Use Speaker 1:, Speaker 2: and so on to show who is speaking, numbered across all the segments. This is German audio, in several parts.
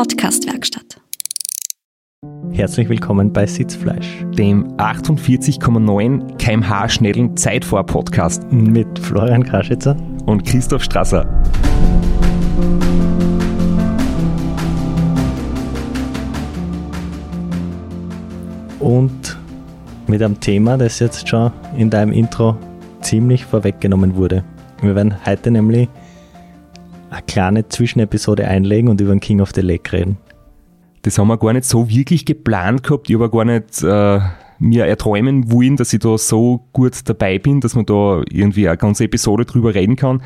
Speaker 1: Podcast-Werkstatt.
Speaker 2: Herzlich willkommen bei Sitzfleisch,
Speaker 3: dem 48,9 kmh schnellen Zeitfahr-Podcast
Speaker 2: mit Florian Kraschitzer
Speaker 3: und Christoph Strasser.
Speaker 2: Und mit einem Thema, das jetzt schon in deinem Intro ziemlich vorweggenommen wurde. Wir werden heute nämlich eine kleine Zwischenepisode einlegen und über den King of the Lake reden.
Speaker 3: Das haben wir gar nicht so wirklich geplant gehabt. Ich habe gar nicht äh, mir erträumen wollen, dass ich da so gut dabei bin, dass man da irgendwie eine ganze Episode drüber reden kann.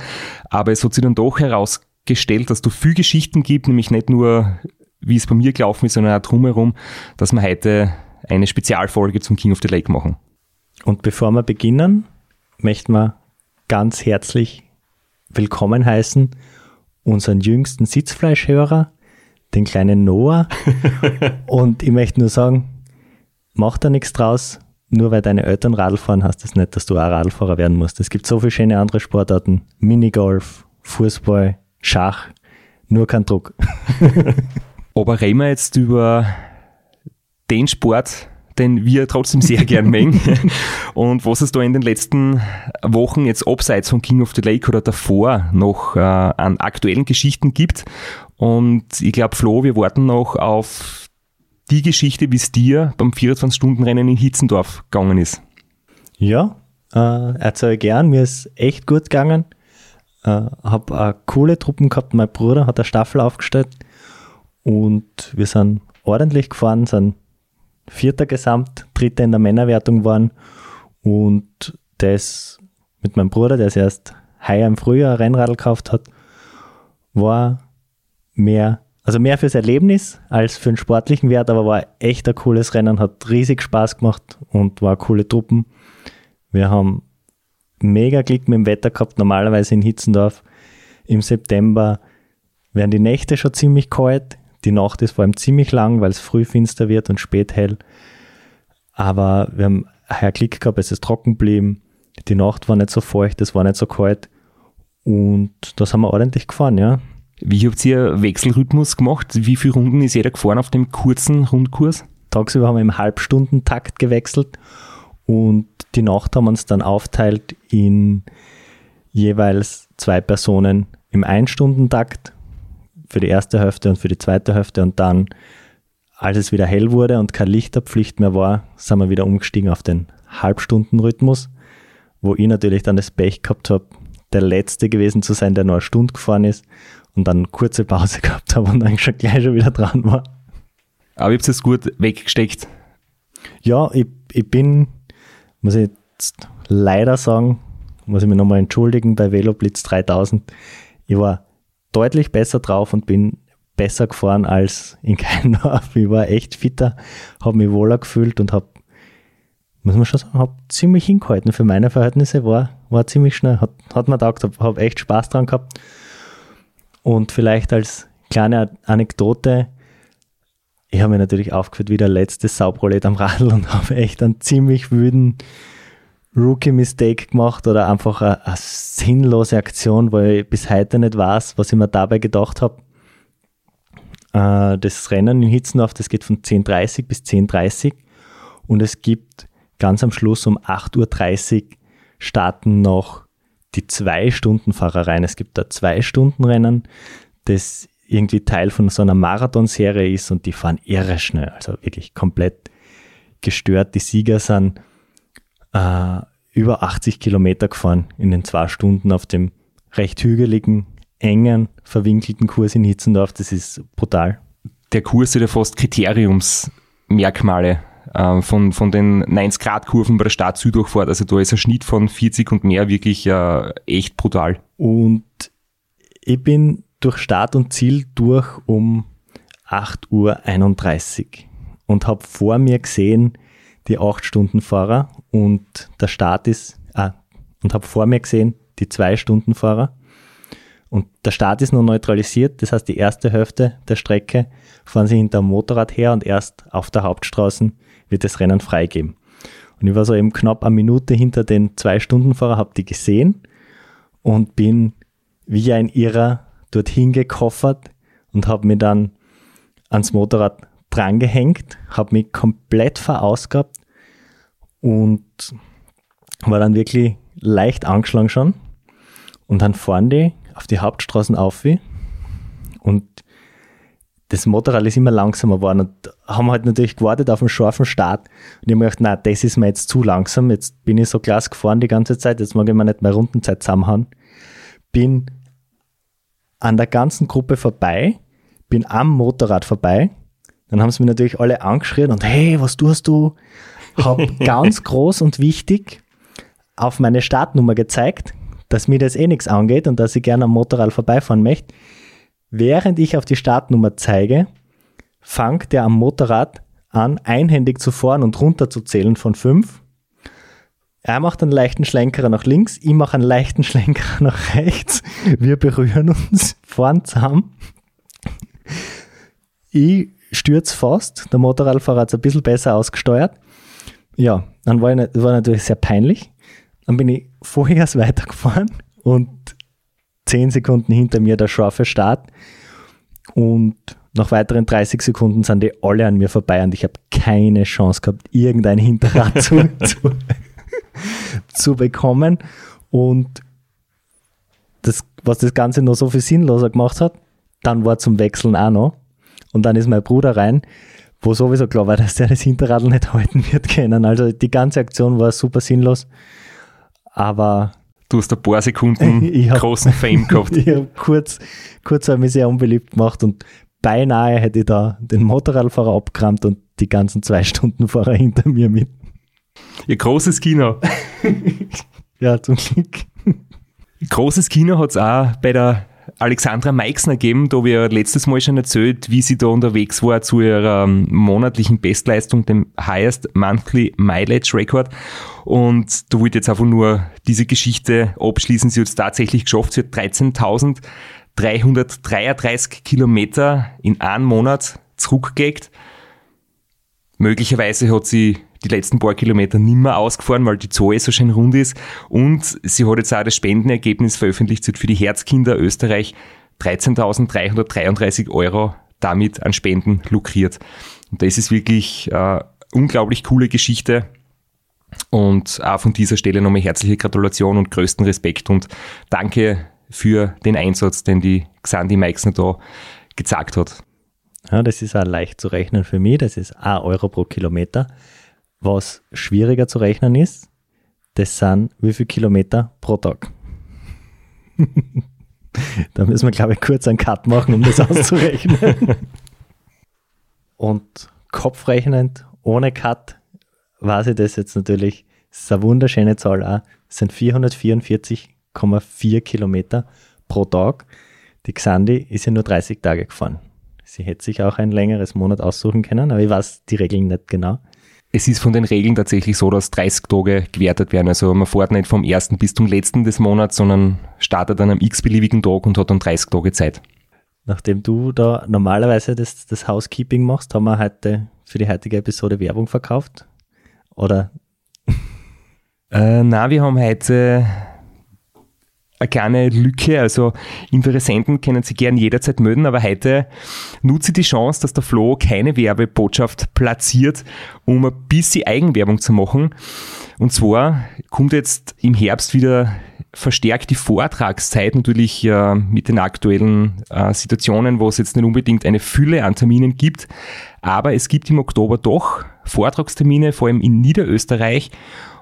Speaker 3: Aber es hat sich dann doch herausgestellt, dass da viel Geschichten gibt, nämlich nicht nur, wie es bei mir gelaufen ist, sondern auch drumherum, dass wir heute eine Spezialfolge zum King of the Lake machen.
Speaker 2: Und bevor wir beginnen, möchten wir ganz herzlich willkommen heißen unseren jüngsten Sitzfleischhörer, den kleinen Noah. und ich möchte nur sagen, mach da nichts draus. Nur weil deine Eltern Radl fahren, heißt das nicht, dass du auch Radlfahrer werden musst. Es gibt so viele schöne andere Sportarten. Minigolf, Fußball, Schach. Nur kein Druck.
Speaker 3: Aber reden wir jetzt über den Sport, den wir trotzdem sehr gern mengen. und was es da in den letzten Wochen jetzt abseits von King of the Lake oder davor noch äh, an aktuellen Geschichten gibt. Und ich glaube, Flo, wir warten noch auf die Geschichte, wie es dir beim 24-Stunden-Rennen in Hitzendorf gegangen ist.
Speaker 2: Ja, äh, erzähle gern. Mir ist echt gut gegangen. Äh, habe eine coole Truppen gehabt. Mein Bruder hat eine Staffel aufgestellt und wir sind ordentlich gefahren, sind Vierter Gesamt, Dritter in der Männerwertung waren. Und das mit meinem Bruder, der es erst heuer im Frühjahr Rennradl gekauft hat, war mehr, also mehr fürs Erlebnis als für den sportlichen Wert, aber war echt ein cooles Rennen, hat riesig Spaß gemacht und war coole Truppen. Wir haben mega Glück mit dem Wetter gehabt, normalerweise in Hitzendorf. Im September werden die Nächte schon ziemlich kalt, die Nacht ist vor allem ziemlich lang, weil es früh finster wird und spät hell. Aber wir haben heuer Glück gehabt, es ist trocken geblieben. Die Nacht war nicht so feucht, es war nicht so kalt. Und das haben wir ordentlich gefahren, ja.
Speaker 3: Wie habt ihr Wechselrhythmus gemacht? Wie viele Runden ist jeder gefahren auf dem kurzen Rundkurs?
Speaker 2: Tagsüber haben wir im Halbstundentakt gewechselt und die Nacht haben wir uns dann aufteilt in jeweils zwei Personen im Einstundentakt für die erste Hälfte und für die zweite Hälfte und dann, als es wieder hell wurde und keine Lichterpflicht mehr war, sind wir wieder umgestiegen auf den Halbstundenrhythmus, wo ich natürlich dann das Pech gehabt habe, der Letzte gewesen zu sein, der nur eine Stunde gefahren ist und dann eine kurze Pause gehabt habe und dann schon gleich schon wieder dran war.
Speaker 3: Aber ich habe es gut weggesteckt.
Speaker 2: Ja, ich, ich bin, muss ich jetzt leider sagen, muss ich mich nochmal entschuldigen bei Veloblitz 3000. Ich war deutlich besser drauf und bin besser gefahren als in Keindorf. Ich war echt fitter, habe mich wohler gefühlt und habe, muss man schon sagen, habe ziemlich hingehalten. Für meine Verhältnisse war, war ziemlich schnell, hat, hat mir gedacht, habe hab echt Spaß dran gehabt. Und vielleicht als kleine Anekdote, ich habe mich natürlich aufgeführt wie der letzte Sauprolet am Radl und habe echt einen ziemlich wüden Rookie-Mistake gemacht oder einfach eine, eine, sinnlose Aktion, weil ich bis heute nicht weiß, was ich mir dabei gedacht habe. Äh, das Rennen in Hitzendorf, das geht von 10.30 bis 10.30 und es gibt ganz am Schluss um 8.30 Uhr starten noch die Zwei-Stunden-Fahrereien. Es gibt da Zwei-Stunden-Rennen, das irgendwie Teil von so einer Marathonserie ist und die fahren irre schnell, also wirklich komplett gestört. Die Sieger sind äh, über 80 Kilometer gefahren in den zwei Stunden auf dem recht hügeligen, engen, verwinkelten Kurs in Hitzendorf. Das ist brutal.
Speaker 3: Der Kurs hat ja fast Kriteriumsmerkmale äh, von, von den 90-Grad-Kurven bei der Stadt-Süddurchfahrt. Also da ist ein Schnitt von 40 und mehr wirklich äh, echt brutal.
Speaker 2: Und ich bin durch Start und Ziel durch um 8.31 Uhr und habe vor mir gesehen, die 8-Stunden-Fahrer und der Start ist, ah, und habe vor mir gesehen, die 2-Stunden-Fahrer. Und der Start ist nur neutralisiert, das heißt, die erste Hälfte der Strecke fahren sie hinter dem Motorrad her und erst auf der Hauptstraße wird das Rennen freigeben. Und ich war so eben knapp eine Minute hinter den Zwei-Stunden-Fahrer, habe die gesehen und bin wie ein Irrer dorthin gekoffert und habe mir dann ans Motorrad drangehängt, habe mich komplett verausgabt und war dann wirklich leicht angeschlagen schon. Und dann fahren die auf die Hauptstraßen auf und das Motorrad ist immer langsamer geworden und haben halt natürlich gewartet auf einen scharfen Start. Und ich habe mir gedacht, nein, das ist mir jetzt zu langsam. Jetzt bin ich so klasse gefahren die ganze Zeit, jetzt mag ich mir nicht mehr Rundenzeit zusammenhauen. Bin an der ganzen Gruppe vorbei, bin am Motorrad vorbei. Dann haben sie mir natürlich alle angeschrien und hey, was tust du? Hab ganz groß und wichtig auf meine Startnummer gezeigt, dass mir das eh nichts angeht und dass ich gerne am Motorrad vorbeifahren möchte. Während ich auf die Startnummer zeige, fängt der am Motorrad an, einhändig zu fahren und runter zu zählen von fünf. Er macht einen leichten Schlenkerer nach links, ich mache einen leichten Schlenkerer nach rechts. Wir berühren uns, fahren zusammen. Ich stürze fast, der Motorradfahrer hat es ein bisschen besser ausgesteuert. Ja, dann war, ich, war natürlich sehr peinlich. Dann bin ich vorher weitergefahren und zehn Sekunden hinter mir der scharfe Start und nach weiteren 30 Sekunden sind die alle an mir vorbei und ich habe keine Chance gehabt, irgendein Hinterrad zu, zu, zu, bekommen. Und das, was das Ganze noch so viel sinnloser gemacht hat, dann war zum Wechseln auch noch. Und dann ist mein Bruder rein, wo sowieso klar war, dass der das Hinterrad nicht halten wird können. Also die ganze Aktion war super sinnlos. Aber
Speaker 3: Du hast ein paar Sekunden hab, großen Fame gehabt.
Speaker 2: ich habe kurz, kurz habe mich sehr unbeliebt gemacht und beinahe hätte ich da den Motorradfahrer abgerammt und die ganzen zwei Stunden Fahrer hinter mir mit.
Speaker 3: Ihr großes Kino.
Speaker 2: ja, zum Glück.
Speaker 3: Großes Kino hat es auch bei der Alexandra Meixner gegeben, da wir letztes Mal schon erzählt, wie sie da unterwegs war zu ihrer monatlichen Bestleistung, dem Highest Monthly Mileage Record. Und da wollte jetzt einfach nur diese Geschichte abschließen. Sie hat es tatsächlich geschafft. Sie hat 13.333 Kilometer in einem Monat zurückgelegt. Möglicherweise hat sie die letzten paar Kilometer nimmer ausgefahren, weil die Zoe so schön rund ist. Und sie hat jetzt auch das Spendenergebnis veröffentlicht, für die Herzkinder Österreich 13.333 Euro damit an Spenden lukriert. Und das ist wirklich äh, unglaublich coole Geschichte. Und auch von dieser Stelle nochmal herzliche Gratulation und größten Respekt und danke für den Einsatz, den die Xandi Meixner da gezeigt hat.
Speaker 2: Ja, das ist auch leicht zu rechnen für mich. Das ist 1 Euro pro Kilometer. Was schwieriger zu rechnen ist, das sind wie viele Kilometer pro Tag. da müssen wir, glaube ich, kurz einen Cut machen, um das auszurechnen. Und kopfrechnend, ohne Cut, weiß ich das jetzt natürlich. Das ist eine wunderschöne Zahl auch. Sind 444,4 Kilometer pro Tag. Die Xandi ist ja nur 30 Tage gefahren. Sie hätte sich auch ein längeres Monat aussuchen können, aber ich weiß die Regeln nicht genau
Speaker 3: es ist von den Regeln tatsächlich so, dass 30 Tage gewertet werden. Also man fährt nicht vom ersten bis zum letzten des Monats, sondern startet an einem x-beliebigen Tag und hat dann 30 Tage Zeit.
Speaker 2: Nachdem du da normalerweise das, das Housekeeping machst, haben wir heute für die heutige Episode Werbung verkauft? Oder?
Speaker 3: Äh, na, wir haben heute eine kleine Lücke. Also Interessenten können sich gern jederzeit melden, aber heute nutze die Chance, dass der Flo keine Werbebotschaft platziert, um ein bisschen Eigenwerbung zu machen. Und zwar kommt jetzt im Herbst wieder verstärkt die Vortragszeit natürlich äh, mit den aktuellen äh, Situationen, wo es jetzt nicht unbedingt eine Fülle an Terminen gibt. Aber es gibt im Oktober doch Vortragstermine, vor allem in Niederösterreich.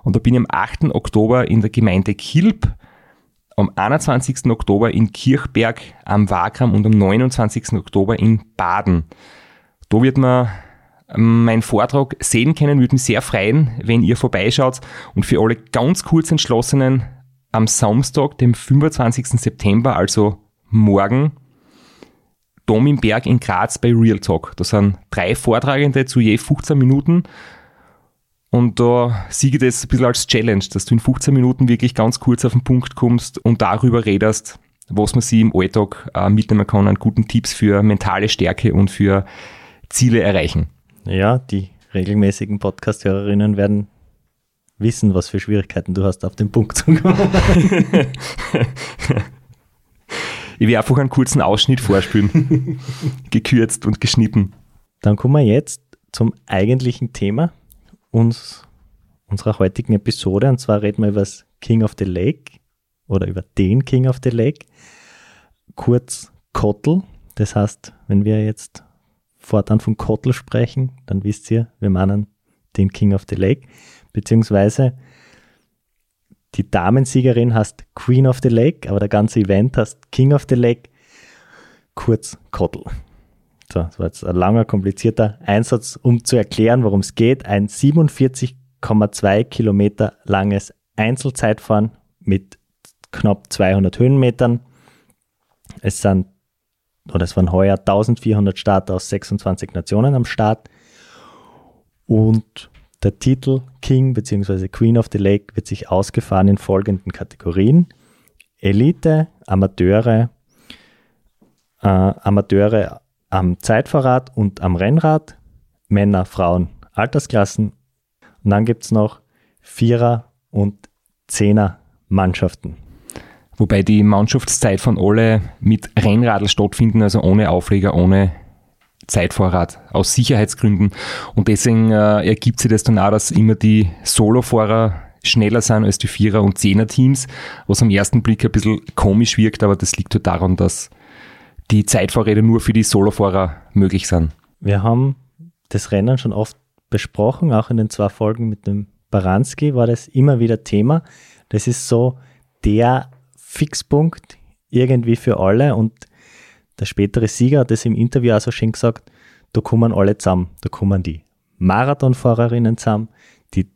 Speaker 3: Und da bin ich am 8. Oktober in der Gemeinde Kilb am 21. Oktober in Kirchberg am Wagram und am 29. Oktober in Baden. Da wird man ähm, meinen Vortrag sehen können, würde mich sehr freuen, wenn ihr vorbeischaut und für alle ganz kurz entschlossenen am Samstag, dem 25. September, also morgen, Dom im Berg in Graz bei Real Talk. Da sind drei Vortragende zu je 15 Minuten und da siege das ein bisschen als Challenge, dass du in 15 Minuten wirklich ganz kurz auf den Punkt kommst und darüber redest, was man sich im Alltag äh, mitnehmen kann an guten Tipps für mentale Stärke und für Ziele erreichen.
Speaker 2: Ja, die regelmäßigen Podcast-Hörerinnen werden wissen, was für Schwierigkeiten du hast, auf den Punkt zu kommen.
Speaker 3: ich werde einfach einen kurzen Ausschnitt vorspielen, gekürzt und geschnitten.
Speaker 2: Dann kommen wir jetzt zum eigentlichen Thema uns, unserer heutigen Episode. Und zwar reden wir über das King of the Lake oder über den King of the Lake, kurz Kottel. Das heißt, wenn wir jetzt fortan von Kottel sprechen, dann wisst ihr, wir meinen den King of the Lake, beziehungsweise die Damensiegerin heißt Queen of the Lake, aber der ganze Event heißt King of the Lake, kurz Kottel. So, das war jetzt ein langer, komplizierter Einsatz, um zu erklären, worum es geht. Ein 47,2 Kilometer langes Einzelzeitfahren mit knapp 200 Höhenmetern. Es sind, oder es waren heuer 1400 Starter aus 26 Nationen am Start. Und der Titel King bzw. Queen of the Lake wird sich ausgefahren in folgenden Kategorien. Elite, Amateure, äh, Amateure am Zeitfahrrad und am Rennrad, Männer, Frauen, Altersklassen. Und dann gibt es noch Vierer- und Zehner Mannschaften.
Speaker 3: Wobei die Mannschaftszeit von alle mit Rennradl stattfinden, also ohne Aufleger, ohne Zeitvorrat, aus Sicherheitsgründen. Und deswegen äh, ergibt sich das dann auch, dass immer die Solofahrer schneller sind als die Vierer- und Zehner-Teams, was am ersten Blick ein bisschen komisch wirkt, aber das liegt halt daran, dass die Zeitfahrräder nur für die Solofahrer möglich sind.
Speaker 2: Wir haben das Rennen schon oft besprochen, auch in den zwei Folgen mit dem Baranski war das immer wieder Thema. Das ist so der Fixpunkt irgendwie für alle und der spätere Sieger hat es im Interview auch so schön gesagt, da kommen alle zusammen, da kommen die Marathonfahrerinnen zusammen, die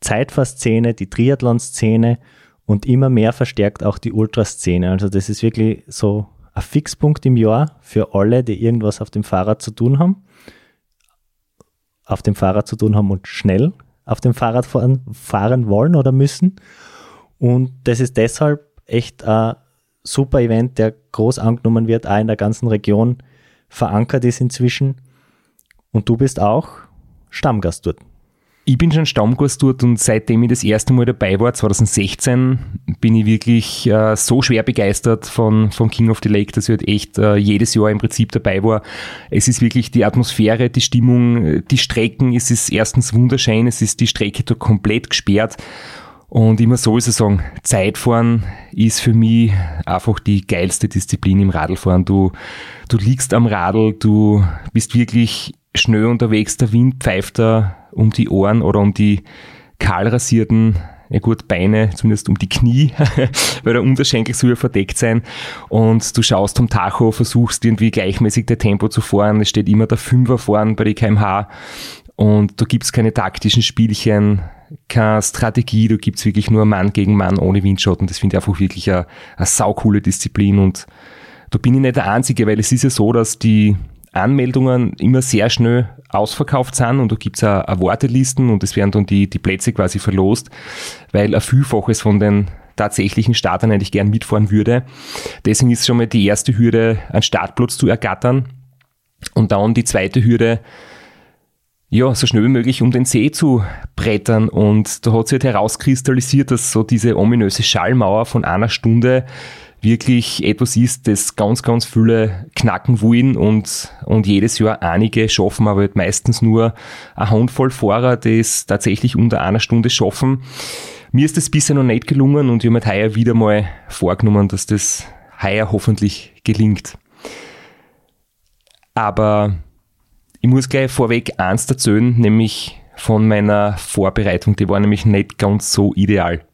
Speaker 2: Zeitfahrszene, die Triathlon-Szene und immer mehr verstärkt auch die Ultraszene. Also das ist wirklich so ein Fixpunkt im Jahr für alle, die irgendwas auf dem Fahrrad zu tun haben, auf dem Fahrrad zu tun haben und schnell auf dem Fahrrad fahren, fahren wollen oder müssen. Und das ist deshalb echt ein super Event, der groß angenommen wird, auch in der ganzen Region verankert ist inzwischen. Und du bist auch Stammgast dort.
Speaker 3: Ich bin schon Stammgast dort und seitdem ich das erste Mal dabei war, 2016, bin ich wirklich äh, so schwer begeistert von, von King of the Lake, dass ich halt echt äh, jedes Jahr im Prinzip dabei war. Es ist wirklich die Atmosphäre, die Stimmung, die Strecken, es ist erstens wunderschön, es ist die Strecke da komplett gesperrt und ich muss sowieso sagen, Zeitfahren ist für mich einfach die geilste Disziplin im Radlfahren. Du, du liegst am Radl, du bist wirklich schnell unterwegs, der Wind pfeift da um die Ohren oder um die kahlrasierten ja gut, Beine, zumindest um die Knie, weil der Unterschenkel soll ja verdeckt sein. Und du schaust vom Tacho, versuchst irgendwie gleichmäßig der Tempo zu fahren. Es steht immer der Fünfer vorn bei die kmh. Und da gibt's keine taktischen Spielchen, keine Strategie, da gibt's wirklich nur Mann gegen Mann ohne Windschatten. Das finde ich einfach wirklich eine, eine saukoole Disziplin. Und da bin ich nicht der Einzige, weil es ist ja so, dass die Anmeldungen immer sehr schnell ausverkauft sind und da gibt's auch, auch Wartelisten und es werden dann die, die Plätze quasi verlost, weil ein Vielfaches von den tatsächlichen Startern eigentlich gern mitfahren würde. Deswegen ist schon mal die erste Hürde, einen Startplatz zu ergattern und dann die zweite Hürde, ja, so schnell wie möglich um den See zu brettern. Und da hat sich halt herauskristallisiert, dass so diese ominöse Schallmauer von einer Stunde wirklich etwas ist, das ganz, ganz viele knacken wollen und, und jedes Jahr einige schaffen, aber halt meistens nur eine Handvoll Fahrer, die es tatsächlich unter einer Stunde schaffen. Mir ist das bisher noch nicht gelungen und ich habe mir heuer wieder mal vorgenommen, dass das heuer hoffentlich gelingt. Aber ich muss gleich vorweg eins erzählen, nämlich von meiner Vorbereitung. Die war nämlich nicht ganz so ideal.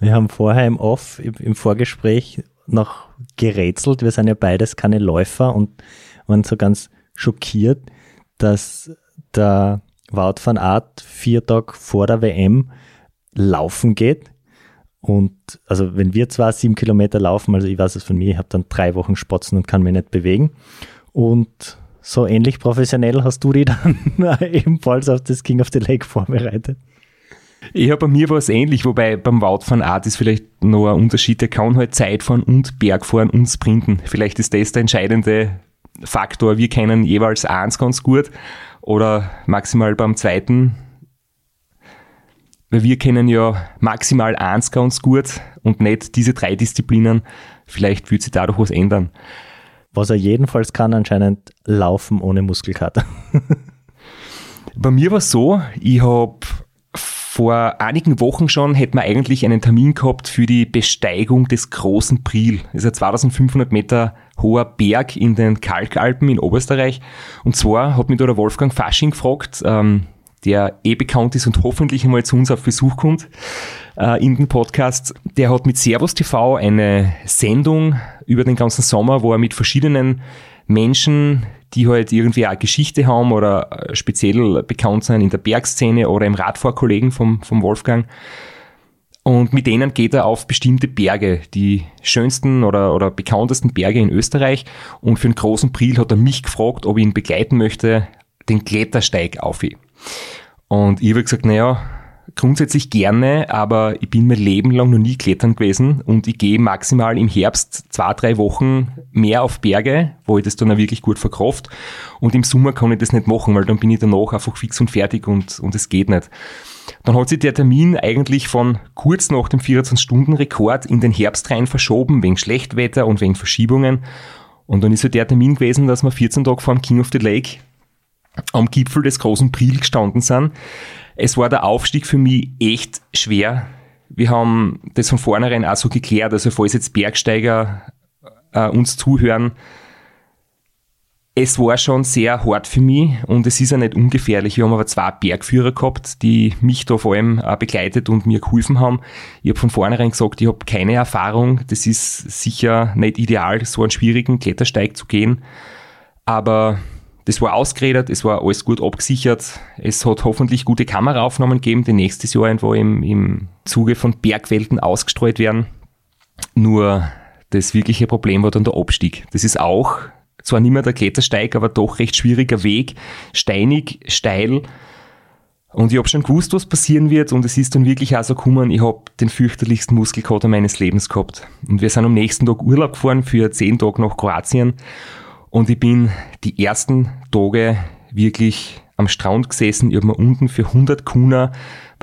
Speaker 2: Wir haben vorher im Off, im Vorgespräch noch gerätselt. Wir sind ja beides keine Läufer und waren so ganz schockiert, dass der Wout van Art vier Tage vor der WM laufen geht. Und also wenn wir zwar sieben Kilometer laufen, also ich weiß es von mir, ich habe dann drei Wochen Spotzen und kann mich nicht bewegen. Und so ähnlich professionell hast du die dann ebenfalls auf das King of the Lake vorbereitet.
Speaker 3: Ja, bei mir war es ähnlich, wobei beim Wout van Art ist vielleicht noch ein Unterschied. Der kann halt Zeitfahren und Bergfahren und Sprinten. Vielleicht ist das der entscheidende Faktor. Wir kennen jeweils eins ganz gut oder maximal beim zweiten. Weil wir kennen ja maximal eins ganz gut und nicht diese drei Disziplinen. Vielleicht wird sich dadurch was ändern.
Speaker 2: was er jedenfalls kann, anscheinend laufen ohne Muskelkater.
Speaker 3: Bei mir war es so, ich habe vor einigen Wochen schon hätten wir eigentlich einen Termin gehabt für die Besteigung des großen Priel. Das ist ein 2500 Meter hoher Berg in den Kalkalpen in Oberösterreich. Und zwar hat mich da der Wolfgang Fasching gefragt, ähm, der eh bekannt ist und hoffentlich einmal zu uns auf Besuch kommt äh, in den Podcast. Der hat mit Servus TV eine Sendung über den ganzen Sommer, wo er mit verschiedenen Menschen, die halt irgendwie eine Geschichte haben oder äh, speziell bekannt sind in der Bergszene oder im Radfahrkollegen vom, vom Wolfgang. Und mit denen geht er auf bestimmte Berge, die schönsten oder, oder bekanntesten Berge in Österreich. Und für einen großen Priel hat er mich gefragt, ob ich ihn begleiten möchte, den Klettersteig auf. Und ich habe gesagt, naja, grundsätzlich gerne, aber ich bin mein Leben lang noch nie klettern gewesen und ich gehe maximal im Herbst zwei, drei Wochen mehr auf Berge, wo ich das dann auch wirklich gut verkraft und im Sommer kann ich das nicht machen, weil dann bin ich danach einfach fix und fertig und, und es geht nicht. Dann hat sich der Termin eigentlich von kurz nach dem 24-Stunden-Rekord in den Herbst rein verschoben, wegen Schlechtwetter und wegen Verschiebungen. Und dann ist so der Termin gewesen, dass wir 14 Tage vor dem King of the Lake am Gipfel des großen Priel gestanden sind. Es war der Aufstieg für mich echt schwer. Wir haben das von vornherein auch so geklärt, also falls jetzt Bergsteiger äh, uns zuhören, es war schon sehr hart für mich und es ist ja nicht ungefährlich. Wir haben aber zwei Bergführer gehabt, die mich da vor allem begleitet und mir geholfen haben. Ich habe von vornherein gesagt, ich habe keine Erfahrung. Das ist sicher nicht ideal, so einen schwierigen Klettersteig zu gehen. Aber das war ausgeredet, es war alles gut abgesichert. Es hat hoffentlich gute Kameraaufnahmen gegeben, die nächstes Jahr irgendwo im, im Zuge von Bergwelten ausgestrahlt werden. Nur das wirkliche Problem war dann der Abstieg. Das ist auch zwar nicht mehr der Klettersteig, aber doch recht schwieriger Weg, steinig, steil. Und ich habe schon gewusst, was passieren wird und es ist dann wirklich auch so gekommen, ich habe den fürchterlichsten Muskelkater meines Lebens gehabt. Und wir sind am nächsten Tag Urlaub gefahren für zehn Tage nach Kroatien und ich bin die ersten Tage wirklich am Strand gesessen. Ich habe mir unten für 100 Kuna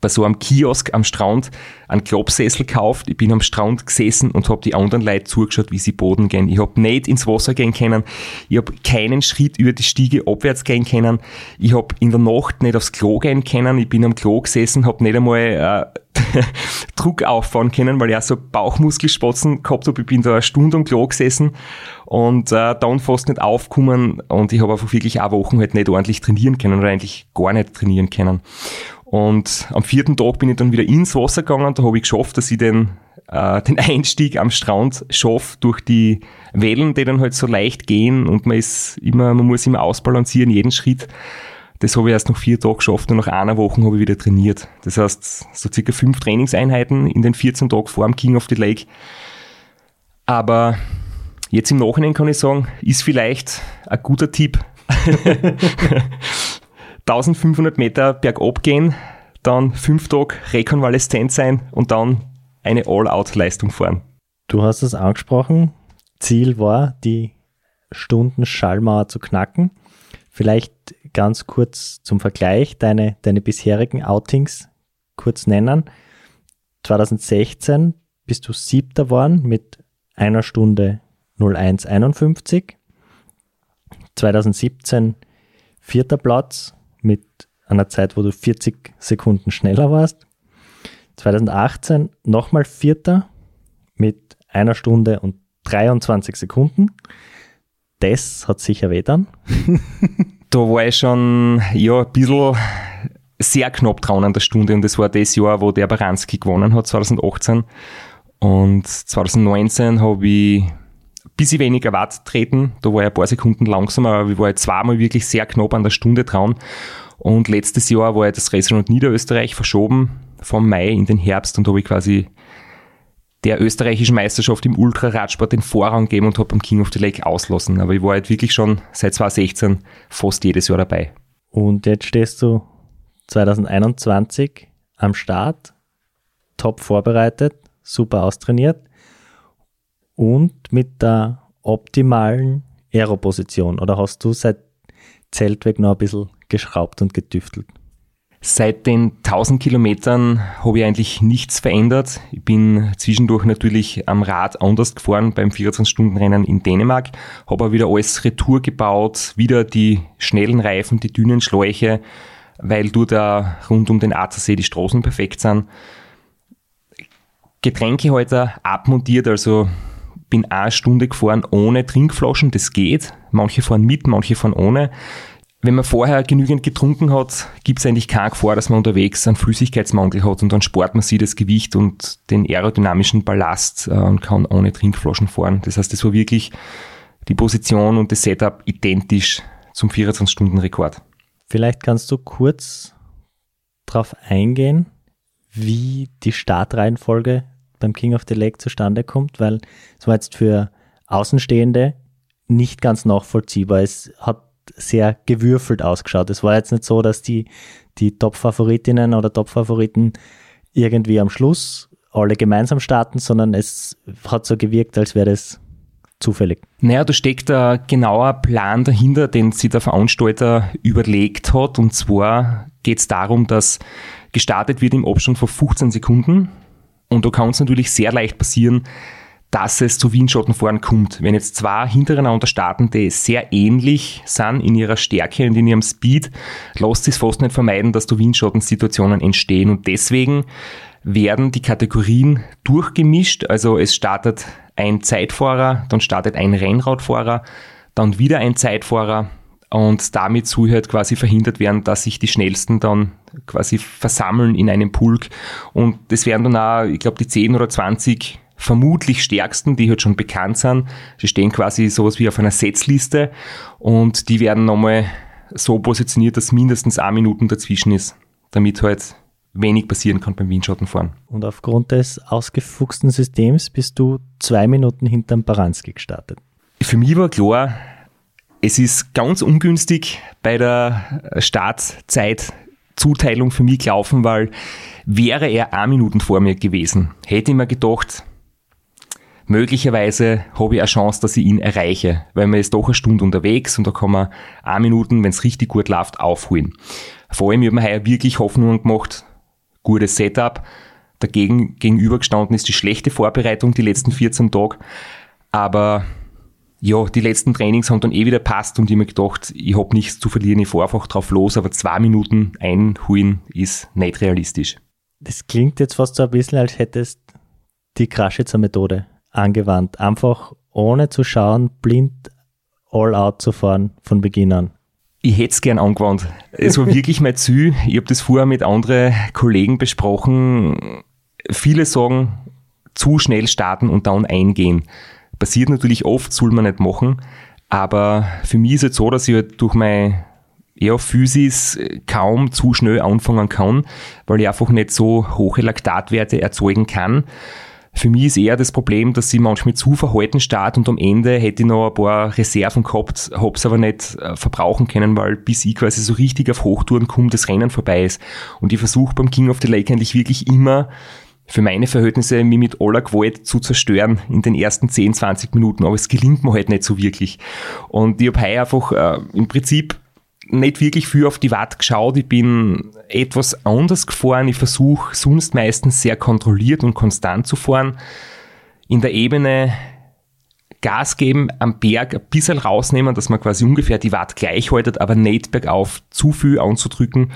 Speaker 3: bei so einem Kiosk am Strand einen Klappsessel gekauft. Ich bin am Strand gesessen und habe die anderen Leute zugeschaut, wie sie Boden gehen. Ich habe nicht ins Wasser gehen können. Ich habe keinen Schritt über die Stiege abwärts gehen können. Ich habe in der Nacht nicht aufs Klo gehen können. Ich bin am Klo gesessen, habe nicht einmal äh, Druck auffahren können, weil ich auch so Bauchmuskelspatzen gehabt habe. Ich bin da eine Stunde am Klo gesessen und äh, dann fast nicht aufgekommen und ich habe einfach wirklich auch Wochen halt nicht ordentlich trainieren können oder eigentlich gar nicht trainieren können. Und am vierten Tag bin ich dann wieder ins Wasser gegangen. Da habe ich geschafft, dass ich den, äh, den Einstieg am Strand schaffe durch die Wellen, die dann halt so leicht gehen und man ist immer, man muss immer ausbalancieren, jeden Schritt. Das habe ich erst nach vier Tagen geschafft und nach einer Woche habe ich wieder trainiert. Das heißt, so circa fünf Trainingseinheiten in den 14 Tagen vor dem King of the Lake. Aber jetzt im Nachhinein kann ich sagen, ist vielleicht ein guter Tipp. 1500 Meter bergab gehen, dann fünf Tage rekonvaleszent sein und dann eine All-Out-Leistung fahren.
Speaker 2: Du hast es angesprochen. Ziel war, die Stunden Schallmauer zu knacken. Vielleicht ganz kurz zum Vergleich deine, deine bisherigen Outings kurz nennen. 2016 bist du siebter geworden mit einer Stunde 0151. 2017 vierter Platz mit einer Zeit, wo du 40 Sekunden schneller warst. 2018 nochmal Vierter mit einer Stunde und 23 Sekunden. Das hat sicher weh dann.
Speaker 3: da war ich schon ja, ein bisschen sehr knapp dran an der Stunde und das war das Jahr, wo der Baranski gewonnen hat, 2018. Und 2019 habe ich ein bisschen weniger Watt treten. Da war ich ein paar Sekunden langsamer, aber ich war jetzt zweimal wirklich sehr knapp an der Stunde dran. Und letztes Jahr war ja das Restaurant Niederösterreich verschoben vom Mai in den Herbst und habe ich quasi der österreichischen Meisterschaft im Ultraradsport den Vorrang gegeben und habe beim King of the Lake auslassen. Aber ich war halt wirklich schon seit 2016 fast jedes Jahr dabei.
Speaker 2: Und jetzt stehst du 2021 am Start, top vorbereitet, super austrainiert und mit der optimalen Aeroposition. Oder hast du seit Zeltweg noch ein bisschen geschraubt und getüftelt?
Speaker 3: Seit den 1000 Kilometern habe ich eigentlich nichts verändert. Ich bin zwischendurch natürlich am Rad anders gefahren beim 24-Stunden-Rennen in Dänemark, habe aber wieder alles Retour gebaut, wieder die schnellen Reifen, die dünnen Schläuche, weil du da rund um den Attersee die Straßen perfekt sind. Getränkehalter abmontiert, also bin eine Stunde gefahren ohne Trinkflaschen, das geht. Manche fahren mit, manche fahren ohne wenn man vorher genügend getrunken hat, gibt es eigentlich keine Gefahr, dass man unterwegs einen Flüssigkeitsmangel hat und dann spart man sich das Gewicht und den aerodynamischen Ballast äh, und kann ohne Trinkflaschen fahren. Das heißt, es war wirklich die Position und das Setup identisch zum 24-Stunden-Rekord.
Speaker 2: Vielleicht kannst du kurz darauf eingehen, wie die Startreihenfolge beim King of the Lake zustande kommt, weil es war jetzt für Außenstehende nicht ganz nachvollziehbar. Es hat sehr gewürfelt ausgeschaut. Es war jetzt nicht so, dass die, die Top-Favoritinnen oder Top-Favoriten irgendwie am Schluss alle gemeinsam starten, sondern es hat so gewirkt, als wäre das zufällig.
Speaker 3: Naja, da steckt ein genauer Plan dahinter, den sich der Veranstalter überlegt hat. Und zwar geht es darum, dass gestartet wird im Abstand von 15 Sekunden. Und da kann es natürlich sehr leicht passieren, dass es zu Windschattenfahren kommt. Wenn jetzt zwei hintereinander starten, die sehr ähnlich sind in ihrer Stärke und in ihrem Speed, lässt sich fast nicht vermeiden, dass da Windschattensituationen entstehen. Und deswegen werden die Kategorien durchgemischt. Also es startet ein Zeitfahrer, dann startet ein Rennradfahrer, dann wieder ein Zeitfahrer und damit soll halt quasi verhindert werden, dass sich die Schnellsten dann quasi versammeln in einem Pulk. Und das werden dann auch, ich glaube, die 10 oder 20 vermutlich stärksten, die halt schon bekannt sind. Sie stehen quasi sowas wie auf einer Setzliste und die werden nochmal so positioniert, dass mindestens eine Minute dazwischen ist, damit halt wenig passieren kann beim Windschattenfahren.
Speaker 2: Und aufgrund des ausgefuchsten Systems bist du zwei Minuten hinterm Baranski gestartet.
Speaker 3: Für mich war klar, es ist ganz ungünstig bei der Startzeitzuteilung für mich gelaufen, weil wäre er eine Minute vor mir gewesen, hätte ich mir gedacht, möglicherweise habe ich eine Chance, dass ich ihn erreiche, weil man ist doch eine Stunde unterwegs und da kann man eine Minuten, wenn es richtig gut läuft, aufholen. Vor allem, ich habe mir heuer wirklich Hoffnungen gemacht, gutes Setup. Dagegen gegenübergestanden ist die schlechte Vorbereitung die letzten 14 Tage. Aber ja, die letzten Trainings haben dann eh wieder passt und ich mir gedacht, ich habe nichts zu verlieren, ich fahre einfach drauf los, aber zwei Minuten einholen ist nicht realistisch.
Speaker 2: Das klingt jetzt fast so ein bisschen, als hättest die Kraschitzer Methode angewandt. Einfach ohne zu schauen, blind all out zu fahren von Beginn an.
Speaker 3: Ich hätte es gern angewandt. Es war wirklich mein Ziel. Ich habe das vorher mit anderen Kollegen besprochen. Viele sagen, zu schnell starten und dann eingehen. Passiert natürlich oft, soll man nicht machen. Aber für mich ist es so, dass ich halt durch meine ja, Physis kaum zu schnell anfangen kann, weil ich einfach nicht so hohe Laktatwerte erzeugen kann. Für mich ist eher das Problem, dass ich manchmal zu verhalten starte und am Ende hätte ich noch ein paar Reserven gehabt, hab's aber nicht äh, verbrauchen können, weil bis ich quasi so richtig auf Hochtouren komme, das Rennen vorbei ist. Und ich versuche beim King of the Lake eigentlich wirklich immer für meine Verhältnisse mich mit aller Gewalt zu zerstören in den ersten 10, 20 Minuten. Aber es gelingt mir halt nicht so wirklich. Und ich habe heuer einfach äh, im Prinzip nicht wirklich viel auf die Watt geschaut. Ich bin etwas anders gefahren. Ich versuche sonst meistens sehr kontrolliert und konstant zu fahren. In der Ebene Gas geben, am Berg ein bisschen rausnehmen, dass man quasi ungefähr die Watt gleich haltet, aber nicht bergauf zu viel anzudrücken.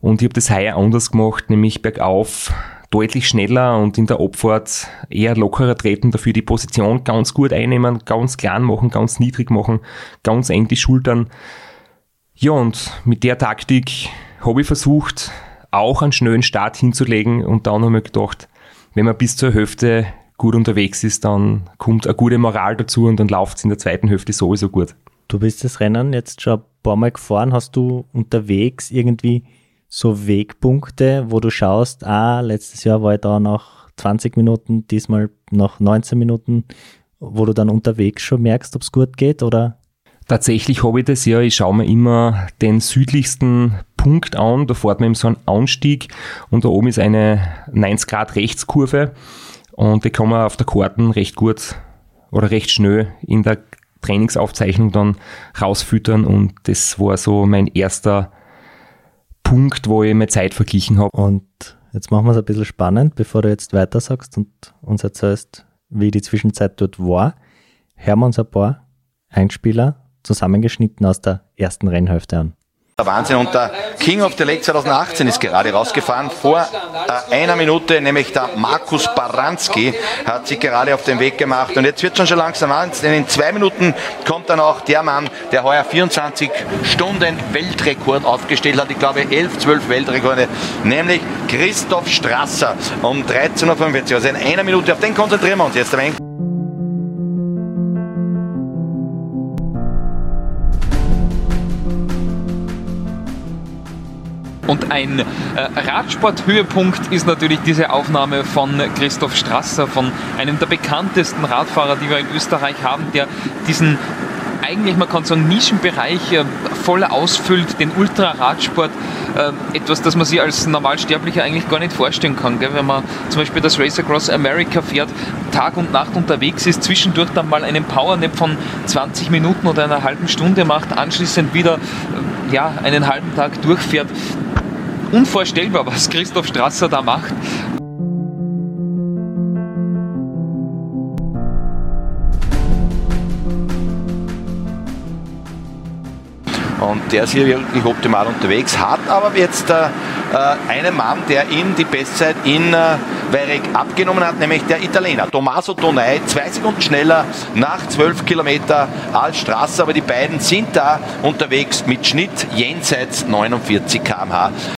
Speaker 3: Und ich habe das heuer anders gemacht, nämlich bergauf deutlich schneller und in der Abfahrt eher lockerer treten, dafür die Position ganz gut einnehmen, ganz klein machen, ganz niedrig machen, ganz eng die Schultern ja, und mit der Taktik habe ich versucht, auch einen schnellen Start hinzulegen und dann habe ich gedacht, wenn man bis zur Hälfte gut unterwegs ist, dann kommt eine gute Moral dazu und dann läuft es in der zweiten Hälfte sowieso gut.
Speaker 2: Du bist das Rennen jetzt schon ein paar Mal gefahren. Hast du unterwegs irgendwie so Wegpunkte, wo du schaust, ah, letztes Jahr war ich da nach 20 Minuten, diesmal nach 19 Minuten, wo du dann unterwegs schon merkst, ob es gut geht oder
Speaker 3: Tatsächlich habe ich das ja, ich schaue mir immer den südlichsten Punkt an, da fährt man eben so einen Anstieg und da oben ist eine 90 Grad Rechtskurve und die kann man auf der Karten recht gut oder recht schnell in der Trainingsaufzeichnung dann rausfüttern und das war so mein erster Punkt, wo ich meine Zeit verglichen habe.
Speaker 2: Und jetzt machen wir es ein bisschen spannend, bevor du jetzt weiter sagst und uns erzählst, wie die Zwischenzeit dort war. Hören wir uns ein paar Einspieler zusammengeschnitten aus der ersten Rennhälfte an.
Speaker 1: Der Wahnsinn und der King of the Lake 2018 ist gerade rausgefahren. Vor äh, einer Minute, nämlich der Markus Baranski, hat sich gerade auf den Weg gemacht. Und jetzt wird schon schon langsam an, denn in zwei Minuten kommt dann auch der Mann, der heuer 24 Stunden Weltrekord aufgestellt hat. Ich glaube 11, 12 Weltrekorde, nämlich Christoph Strasser um 13.45 Uhr. Also in einer Minute, auf den konzentrieren wir uns jetzt ein wenig.
Speaker 4: Und ein äh, Radsport-Höhepunkt ist natürlich diese Aufnahme von Christoph Strasser, von einem der bekanntesten Radfahrer, die wir in Österreich haben, der diesen eigentlich, man kann sagen, Nischenbereich äh, voll ausfüllt, den Ultraradsport, äh, etwas, das man sich als Normalsterblicher eigentlich gar nicht vorstellen kann. Gell? Wenn man zum Beispiel das Race Across America fährt, Tag und Nacht unterwegs ist, zwischendurch dann mal einen Powernap von 20 Minuten oder einer halben Stunde macht, anschließend wieder ja, einen halben Tag durchfährt unvorstellbar, was Christoph Strasser da macht.
Speaker 1: Und der ist hier wirklich optimal unterwegs, hat aber jetzt äh, einen Mann, der ihm die Bestzeit in äh, Weireg abgenommen hat, nämlich der Italiener Tommaso Donai, zwei Sekunden schneller nach 12 Kilometer als Straße, aber die beiden sind da unterwegs mit Schnitt jenseits 49 km/h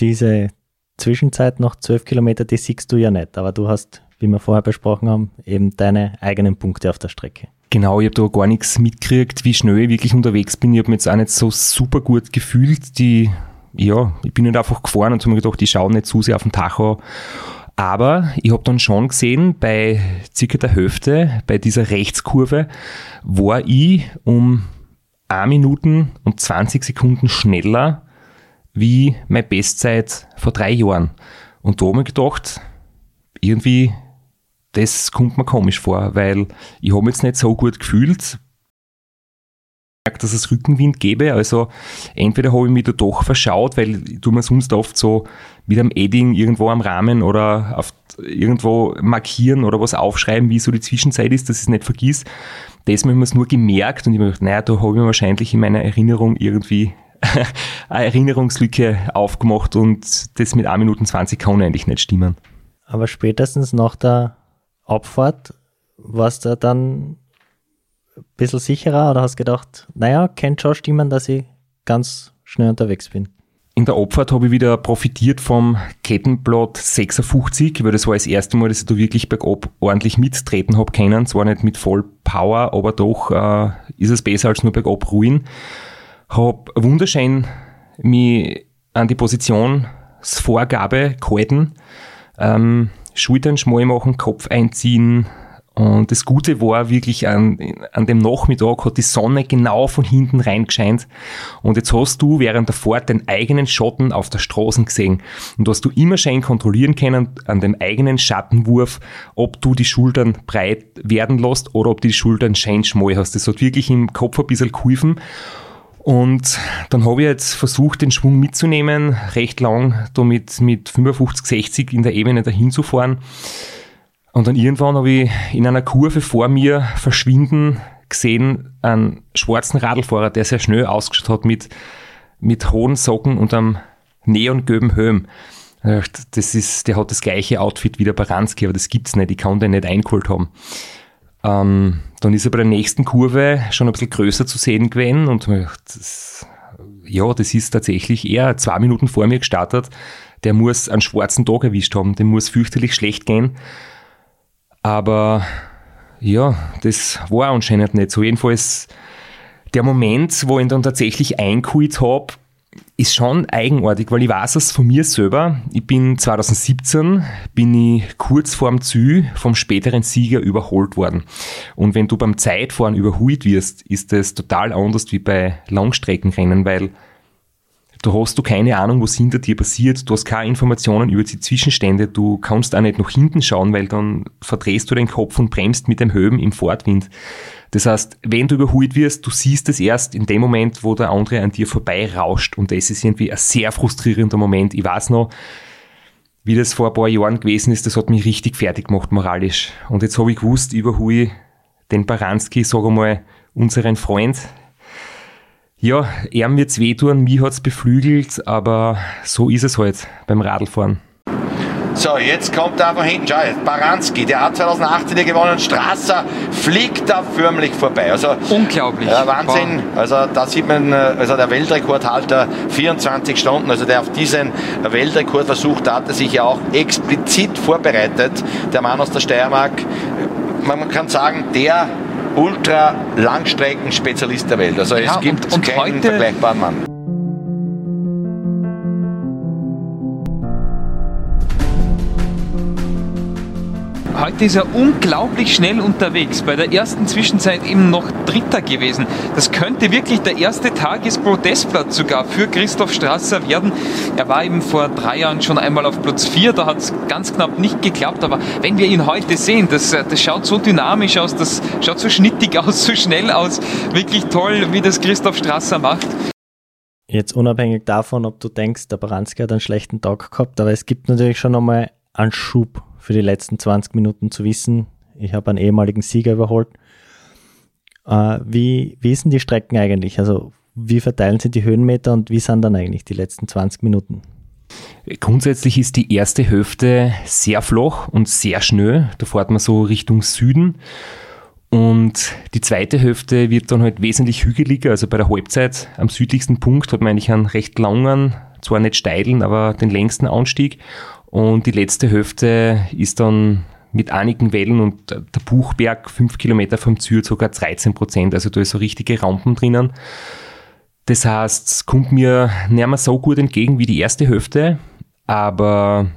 Speaker 2: diese Zwischenzeit noch 12 Kilometer, die siehst du ja nicht, aber du hast, wie wir vorher besprochen haben, eben deine eigenen Punkte auf der Strecke.
Speaker 3: Genau, ich habe da gar nichts mitgekriegt, wie schnell ich wirklich unterwegs bin. Ich habe mich jetzt auch nicht so super gut gefühlt. Die, ja, ich bin nicht einfach gefahren und habe mir gedacht, ich schaue nicht zu sehr auf den Tacho. Aber ich habe dann schon gesehen, bei circa der Hälfte, bei dieser Rechtskurve, war ich um 1 Minuten und 20 Sekunden schneller wie meine Bestzeit vor drei Jahren. Und da habe ich gedacht, irgendwie, das kommt mir komisch vor, weil ich habe mich jetzt nicht so gut gefühlt, dass es Rückenwind gebe. Also entweder habe ich mich da doch verschaut, weil ich tue mir sonst oft so mit einem Edding irgendwo am Rahmen oder auf irgendwo markieren oder was aufschreiben, wie so die Zwischenzeit ist, dass ich es nicht vergiss. Das habe ich mir nur gemerkt und ich habe mir gedacht, naja, da habe ich mir wahrscheinlich in meiner Erinnerung irgendwie Erinnerungslücke aufgemacht und das mit 1 Minuten 20 kann eigentlich nicht stimmen.
Speaker 2: Aber spätestens nach der Abfahrt warst du dann ein bisschen sicherer oder hast gedacht, naja, könnte schon stimmen, dass ich ganz schnell unterwegs bin?
Speaker 3: In der Abfahrt habe ich wieder profitiert vom Kettenblatt 56, weil das war das erste Mal, dass ich da wirklich bergab ordentlich mittreten habe können. Zwar nicht mit voll Power, aber doch äh, ist es besser als nur bergab ruhen habe wunderschön mich an die Positionsvorgabe gehalten. Ähm, Schultern schmal machen, Kopf einziehen. Und das Gute war wirklich an, an dem Nachmittag hat die Sonne genau von hinten reingescheint. Und jetzt hast du während der Fahrt den eigenen Schatten auf der Straße gesehen. Und hast du immer schön kontrollieren können an dem eigenen Schattenwurf, ob du die Schultern breit werden lässt oder ob du die Schultern schön schmal hast. Das hat wirklich im Kopf ein bisschen geholfen. Und dann habe ich jetzt versucht, den Schwung mitzunehmen, recht lang, damit mit 55, 60 in der Ebene dahin zu fahren. Und dann irgendwann habe ich in einer Kurve vor mir verschwinden gesehen einen schwarzen Radlfahrer, der sehr schnell ausgeschaut hat mit, mit hohen Socken und einem neongelben Helm. Das ist, der hat das gleiche Outfit wie der Baranski, aber das gibt's nicht, ich kann den nicht eingeholt haben. Ähm, dann ist er bei der nächsten Kurve schon ein bisschen größer zu sehen gewesen und das, ja, das ist tatsächlich er zwei Minuten vor mir gestartet. Der muss einen schwarzen Tag erwischt haben, dem muss fürchterlich schlecht gehen. Aber ja, das war anscheinend nicht so. Jedenfalls der Moment, wo ich ihn dann tatsächlich eingeholt habe, ist schon eigenartig, weil ich weiß es von mir selber. Ich bin 2017, bin ich kurz vorm Ziel vom späteren Sieger überholt worden. Und wenn du beim Zeitfahren überholt wirst, ist das total anders wie bei Langstreckenrennen, weil da hast du keine Ahnung, was hinter dir passiert. Du hast keine Informationen über die Zwischenstände. Du kannst auch nicht nach hinten schauen, weil dann verdrehst du den Kopf und bremst mit dem Höben im Fortwind. Das heißt, wenn du überholt wirst, du siehst es erst in dem Moment, wo der andere an dir vorbei rauscht. Und das ist irgendwie ein sehr frustrierender Moment. Ich weiß noch, wie das vor ein paar Jahren gewesen ist, das hat mich richtig fertig gemacht moralisch. Und jetzt habe ich gewusst, überhole den Baranski, sage mal, unseren Freund. Ja, er wird's wehtun, mich hat's beflügelt, aber so ist es halt beim Radlfahren.
Speaker 1: So, jetzt kommt er einfach hinten. Schau, jetzt Baranski, der hat 2018 hier gewonnen. Strasser fliegt da förmlich vorbei. Also,
Speaker 4: Unglaublich.
Speaker 1: Ja, Wahnsinn. Wow. Also da sieht man, äh, also der Weltrekordhalter 24 Stunden, also der auf diesen Weltrekord versucht, da hat er sich ja auch explizit vorbereitet. Der Mann aus der Steiermark. Man kann sagen, der Ultra-Langstrecken-Spezialist der Welt. Also ja, es gibt und, und keinen heute, vergleichbaren Mann.
Speaker 4: Ist er unglaublich schnell unterwegs. Bei der ersten Zwischenzeit eben noch Dritter gewesen. Das könnte wirklich der erste Tagespodestplatz sogar für Christoph Strasser werden. Er war eben vor drei Jahren schon einmal auf Platz 4. Da hat es ganz knapp nicht geklappt. Aber wenn wir ihn heute sehen, das, das schaut so dynamisch aus, das schaut so schnittig aus, so schnell aus. Wirklich toll, wie das Christoph Strasser macht.
Speaker 2: Jetzt unabhängig davon, ob du denkst, der Baranski hat einen schlechten Tag gehabt, aber es gibt natürlich schon einmal einen Schub für die letzten 20 Minuten zu wissen, ich habe einen ehemaligen Sieger überholt. Äh, wie, wie sind die Strecken eigentlich? Also wie verteilen sich die Höhenmeter und wie sind dann eigentlich die letzten 20 Minuten?
Speaker 3: Grundsätzlich ist die erste Hälfte sehr flach und sehr schnell. Da fährt man so Richtung Süden. Und die zweite Hälfte wird dann halt wesentlich hügeliger. Also bei der Halbzeit am südlichsten Punkt hat man eigentlich einen recht langen, zwar nicht steilen, aber den längsten Anstieg. Und die letzte Hälfte ist dann mit einigen Wellen und der Buchberg, fünf Kilometer vom Zür, sogar 13 Prozent. Also da ist so richtige Rampen drinnen. Das heißt, es kommt mir nicht mehr so gut entgegen wie die erste Hälfte, aber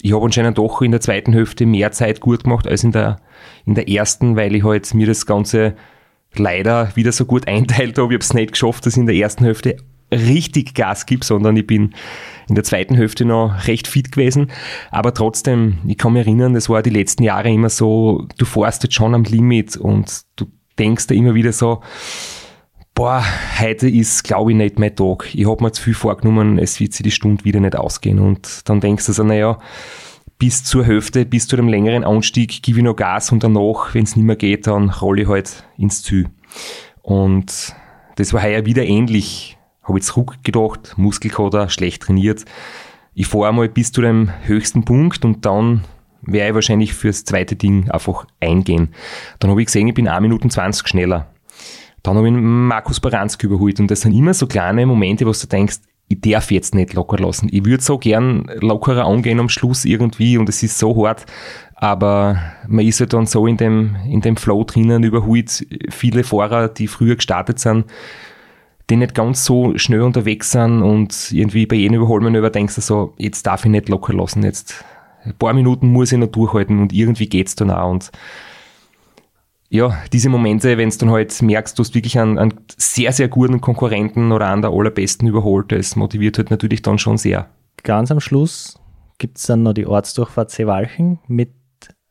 Speaker 3: ich habe anscheinend doch in der zweiten Hälfte mehr Zeit gut gemacht als in der, in der ersten, weil ich halt mir das Ganze leider wieder so gut einteilt habe. Ich habe es nicht geschafft, dass in der ersten Hälfte richtig Gas gebe, sondern ich bin in der zweiten Hälfte noch recht fit gewesen. Aber trotzdem, ich kann mich erinnern, das war die letzten Jahre immer so, du fährst jetzt schon am Limit und du denkst da immer wieder so, boah, heute ist, glaube ich, nicht mein Tag. Ich habe mir zu viel vorgenommen, es wird sich die Stunde wieder nicht ausgehen. Und dann denkst du so, naja, bis zur Hälfte, bis zu dem längeren Anstieg gebe ich noch Gas und danach, wenn es nicht mehr geht, dann rolle ich halt ins Ziel. Und das war heuer wieder ähnlich habe ich zurückgedacht, Muskelkater, schlecht trainiert. Ich fahre einmal bis zu dem höchsten Punkt und dann werde ich wahrscheinlich fürs zweite Ding einfach eingehen. Dann habe ich gesehen, ich bin 1 Minuten 20 schneller. Dann habe ich Markus Baranski überholt und das sind immer so kleine Momente, wo du denkst, ich darf jetzt nicht locker lassen. Ich würde so gern lockerer angehen am Schluss irgendwie und es ist so hart, aber man ist halt dann so in dem, in dem Flow drinnen, überholt viele Fahrer, die früher gestartet sind, die nicht ganz so schnell unterwegs sind und irgendwie bei jedem Überholmanöver denkst du so, jetzt darf ich nicht locker lassen, jetzt ein paar Minuten muss ich noch durchhalten und irgendwie geht's dann auch und ja, diese Momente, wenn du dann halt merkst, du hast wirklich einen, einen sehr, sehr guten Konkurrenten oder einen der allerbesten überholt, das motiviert halt natürlich dann schon sehr.
Speaker 2: Ganz am Schluss gibt es dann noch die Ortsdurchfahrt Seewalchen mit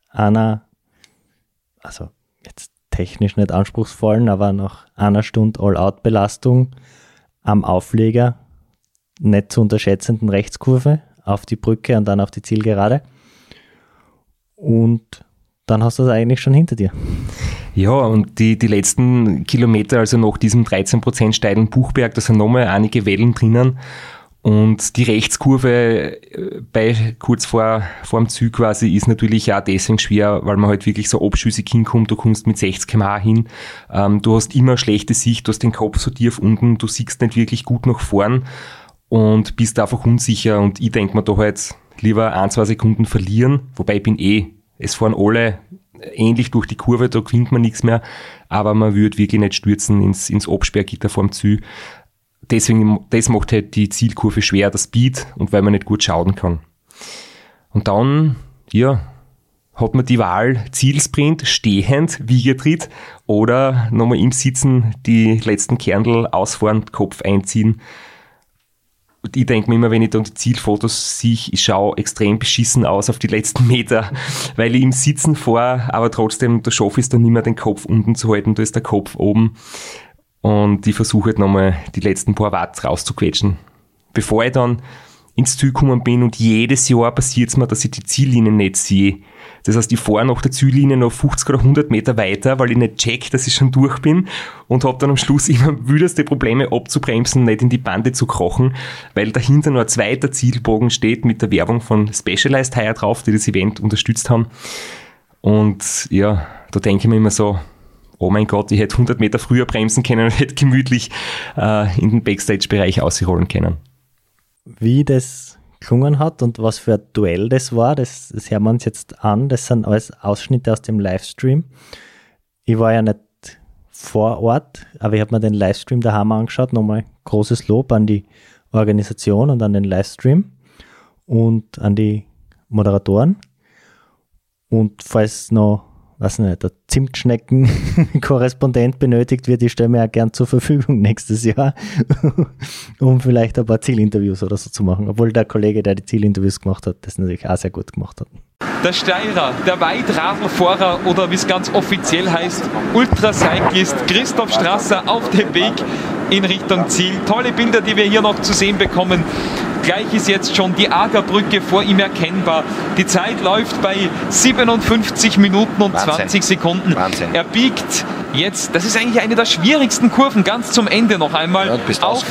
Speaker 2: einer, also jetzt technisch nicht anspruchsvollen, aber nach einer Stunde All-Out-Belastung am Aufleger, nicht zu unterschätzenden Rechtskurve auf die Brücke und dann auf die Zielgerade. Und dann hast du das eigentlich schon hinter dir.
Speaker 3: Ja, und die, die letzten Kilometer, also nach diesem 13% steilen Buchberg, da sind nochmal einige Wellen drinnen. Und die Rechtskurve äh, bei kurz vor, vor dem Zug quasi ist natürlich auch deswegen schwer, weil man halt wirklich so abschüssig hinkommt. Du kommst mit 60 km hin. Ähm, du hast immer schlechte Sicht, du hast den Kopf so tief unten, du siehst nicht wirklich gut nach vorn und bist einfach unsicher. Und ich denke mir da halt lieber ein, zwei Sekunden verlieren, wobei ich bin eh, es fahren alle ähnlich durch die Kurve, da gewinnt man nichts mehr, aber man würde wirklich nicht stürzen ins, ins Absperrgitter vorm Ziel deswegen, das macht halt die Zielkurve schwer, das Speed und weil man nicht gut schauen kann. Und dann, ja, hat man die Wahl Zielsprint, stehend, Wiegetritt oder nochmal im Sitzen die letzten Kernel ausfahren, Kopf einziehen. ich denke mir immer, wenn ich dann die Zielfotos sehe, ich schaue extrem beschissen aus auf die letzten Meter, weil ich im Sitzen vor, aber trotzdem, da schaffe ich es dann nicht mehr, den Kopf unten zu halten, da ist der Kopf oben. Und ich versuche halt nochmal die letzten paar Watt rauszuquetschen. Bevor ich dann ins Ziel gekommen bin und jedes Jahr passiert es mir, dass ich die Ziellinie nicht sehe. Das heißt, ich fahre nach der Ziellinie noch 50 oder 100 Meter weiter, weil ich nicht check, dass ich schon durch bin und habe dann am Schluss immer wüdeste Probleme abzubremsen, nicht in die Bande zu krochen, weil dahinter nur ein zweiter Zielbogen steht mit der Werbung von Specialized Hire drauf, die das Event unterstützt haben. Und ja, da denke ich mir immer so, oh mein Gott, ich hätte 100 Meter früher bremsen können und hätte gemütlich äh, in den Backstage-Bereich ausrollen können.
Speaker 2: Wie das gelungen hat und was für ein Duell das war, das, das hören wir uns jetzt an. Das sind alles Ausschnitte aus dem Livestream. Ich war ja nicht vor Ort, aber ich habe mir den Livestream daheim angeschaut. Nochmal großes Lob an die Organisation und an den Livestream und an die Moderatoren. Und falls noch weiß nicht, der Zimtschnecken-Korrespondent benötigt wird, ich stelle mir auch gern zur Verfügung nächstes Jahr, um vielleicht ein paar Zielinterviews oder so zu machen. Obwohl der Kollege, der die Zielinterviews gemacht hat, das natürlich auch sehr gut gemacht hat.
Speaker 4: Der Steirer, der Weitradlfahrer oder wie es ganz offiziell heißt, Ultracyclist Christoph Strasser auf dem Weg in Richtung Ziel. Tolle Bilder, die wir hier noch zu sehen bekommen. Gleich ist jetzt schon die Agerbrücke vor ihm erkennbar. Die Zeit läuft bei 57 Minuten und Wahnsinn. 20 Sekunden. Wahnsinn. Er biegt jetzt, das ist eigentlich eine der schwierigsten Kurven, ganz zum Ende noch einmal ja, auf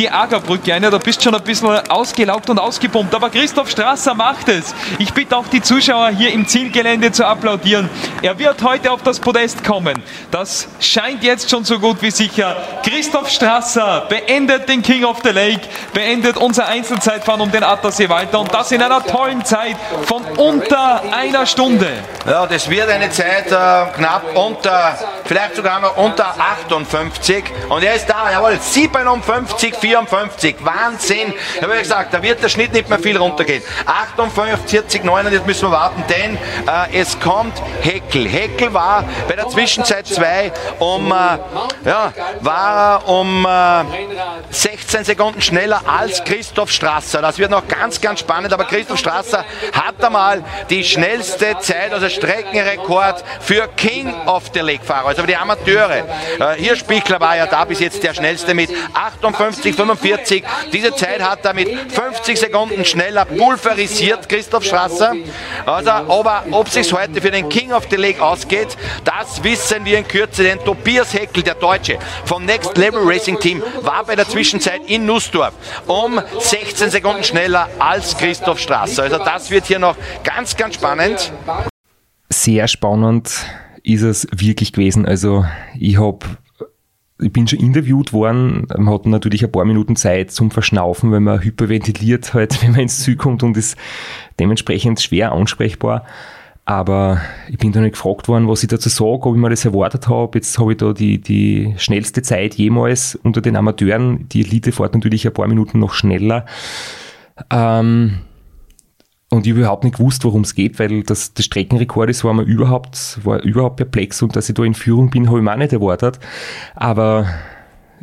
Speaker 4: die Agerbrücke ein. Ja, da bist schon ein bisschen ausgelaugt und ausgepumpt. Aber Christoph Strasser macht es. Ich bitte auch die Zuschauer hier im Zielgelände zu applaudieren. Er wird heute auf das Podest kommen. Das scheint jetzt schon so gut wie sicher. Christoph Strasser beendet den King of the Lake, beendet unser Einzelzeitfahren um den Attersee Walter und das in einer tollen Zeit von unter einer Stunde.
Speaker 1: Ja, das wird eine Zeit äh, knapp unter, vielleicht sogar noch unter 58 und er ist da, jawohl, 57, 4 54. Wahnsinn. Ich habe ja gesagt, da wird der Schnitt nicht mehr viel runtergehen. 58, 9, jetzt müssen wir warten, denn äh, es kommt Heckel. Heckel war bei der Zwischenzeit 2 um, äh, ja, war um äh, 16 Sekunden schneller als Christoph Strasser. Das wird noch ganz, ganz spannend, aber Christoph Strasser hat einmal die schnellste Zeit, also Streckenrekord für King of the Lake Fahrer, also für die Amateure. Äh, hier Spichler war ja da bis jetzt der schnellste mit 58, 45. Diese Zeit hat er mit 50 Sekunden schneller pulverisiert, Christoph Strasser. Also, aber ob es sich heute für den King of the Lake ausgeht, das wissen wir in Kürze, denn Tobias Heckel, der Deutsche vom Next Level Racing Team, war bei der Zwischenzeit in Nussdorf um 16 Sekunden schneller als Christoph Strasser. Also das wird hier noch ganz, ganz spannend.
Speaker 3: Sehr spannend ist es wirklich gewesen. Also ich habe ich bin schon interviewt worden, man hat natürlich ein paar Minuten Zeit zum Verschnaufen, wenn man hyperventiliert halt, wenn man ins Ziel kommt und ist dementsprechend schwer ansprechbar. Aber ich bin da nicht gefragt worden, was ich dazu sage, ob ich mir das erwartet habe. Jetzt habe ich da die, die schnellste Zeit jemals unter den Amateuren. Die Elite fährt natürlich ein paar Minuten noch schneller. Ähm, und ich überhaupt nicht gewusst, worum es geht, weil das, das Streckenrekord ist, war mir überhaupt, war überhaupt perplex und dass ich da in Führung bin, habe ich mir auch nicht erwartet. Aber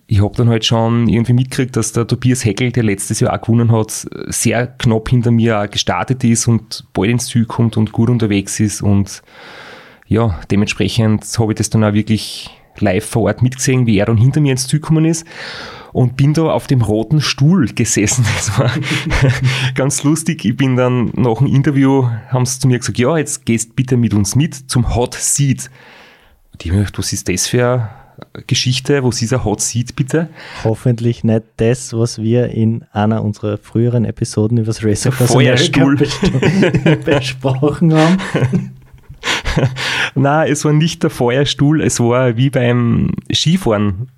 Speaker 3: ich habe dann halt schon irgendwie mitgekriegt, dass der Tobias Heckel, der letztes Jahr auch gewonnen hat, sehr knapp hinter mir auch gestartet ist und bald ins Ziel kommt und gut unterwegs ist. Und ja, dementsprechend habe ich das dann auch wirklich live vor Ort mitgesehen, wie er dann hinter mir ins Ziel gekommen ist und bin da auf dem roten Stuhl gesessen. Das war ganz lustig. Ich bin dann nach dem Interview, haben sie zu mir gesagt, ja, jetzt gehst bitte mit uns mit zum Hot Seat. Und ich habe mir gedacht, was ist das für eine Geschichte? Was ist ein Hot Seat bitte?
Speaker 2: Hoffentlich nicht das, was wir in einer unserer früheren Episoden über das Racer
Speaker 3: Feuerstuhl
Speaker 2: besprochen haben.
Speaker 3: Nein, es war nicht der Feuerstuhl, es war wie beim Skifahren,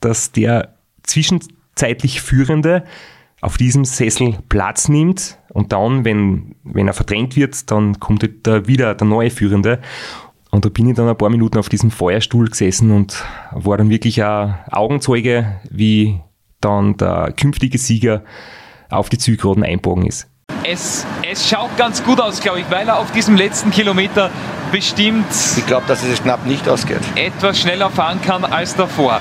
Speaker 3: dass der zwischenzeitlich Führende auf diesem Sessel Platz nimmt und dann, wenn, wenn er verdrängt wird, dann kommt da wieder der neue Führende. Und da bin ich dann ein paar Minuten auf diesem Feuerstuhl gesessen und war dann wirklich ein Augenzeuge, wie dann der künftige Sieger auf die Zielgeraden einbogen ist.
Speaker 4: Es, es schaut ganz gut aus, glaube ich, weil er auf diesem letzten Kilometer bestimmt.
Speaker 1: Ich glaube, dass es knapp nicht ausgeht.
Speaker 4: Etwas schneller fahren kann als davor.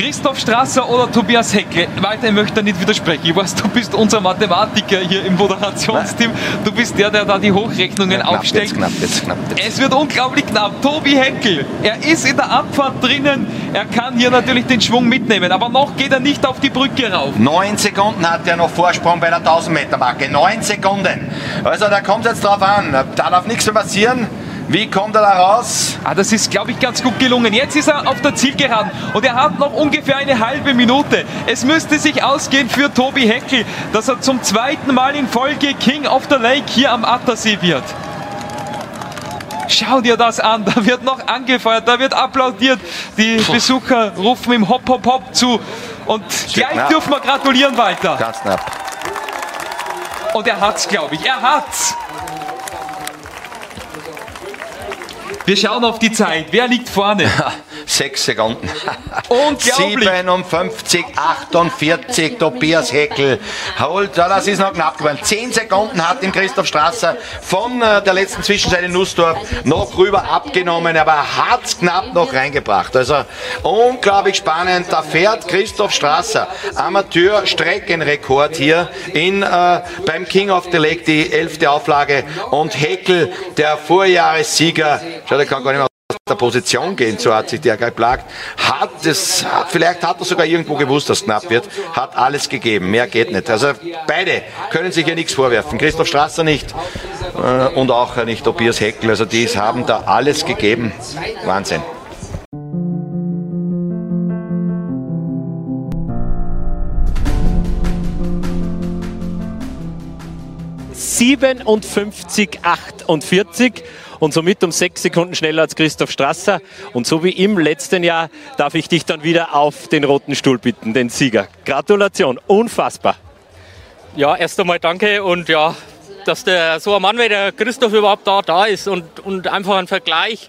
Speaker 4: Christoph Strasser oder Tobias Heckel? Weiter, ich möchte da nicht widersprechen. Ich weiß, du bist unser Mathematiker hier im Moderationsteam. Du bist der, der da die Hochrechnungen ja, knapp, aufstellt. Jetzt, knapp, jetzt, knapp, jetzt. Es wird unglaublich knapp. Tobi Heckel, er ist in der Abfahrt drinnen. Er kann hier natürlich den Schwung mitnehmen, aber noch geht er nicht auf die Brücke rauf.
Speaker 1: Neun Sekunden hat er noch Vorsprung bei der 1000 Meter Marke. Neun Sekunden. Also da kommt es jetzt drauf an. Da darf nichts mehr passieren. Wie kommt er da raus?
Speaker 4: Ah, das ist, glaube ich, ganz gut gelungen. Jetzt ist er auf der Zielgeraden und er hat noch ungefähr eine halbe Minute. Es müsste sich ausgehen für Tobi Heckel, dass er zum zweiten Mal in Folge King of the Lake hier am Attersee wird. Schau dir das an, da wird noch angefeuert, da wird applaudiert. Die. Besucher rufen ihm Hopp, Hopp, Hopp zu. Und Steht gleich knapp. dürfen wir gratulieren weiter.
Speaker 1: Ganz knapp.
Speaker 4: Und er hat's, glaube ich. Er hat's. Wir schauen auf die Zeit. Wer liegt vorne?
Speaker 1: Sechs Sekunden.
Speaker 4: Unglaublich.
Speaker 1: 57, 48, Tobias Heckel. Holt, ja, das ist noch knapp geworden. Zehn Sekunden hat ihm Christoph Strasser von äh, der letzten Zwischenseite Nussdorf noch rüber abgenommen, aber hat es knapp noch reingebracht. Also unglaublich spannend. Da fährt Christoph Strasser, Amateur-Streckenrekord hier in, äh, beim King of the Lake, die elfte Auflage. Und Heckel, der Vorjahressieger, schau, der kann gar nicht mehr der Position gehen, so hat sich der geplagt. Hat es, vielleicht hat er sogar irgendwo gewusst, dass es knapp wird, hat alles gegeben, mehr geht nicht. Also beide können sich ja nichts vorwerfen. Christoph Strasser nicht äh, und auch nicht Tobias Heckel. Also die haben da alles gegeben. Wahnsinn.
Speaker 5: 57, 48 und somit um sechs Sekunden schneller als Christoph Strasser. Und so wie im letzten Jahr darf ich dich dann wieder auf den roten Stuhl bitten, den Sieger. Gratulation, unfassbar.
Speaker 6: Ja, erst einmal danke und ja, dass der so ein Mann wie der Christoph überhaupt da, da ist und, und einfach ein Vergleich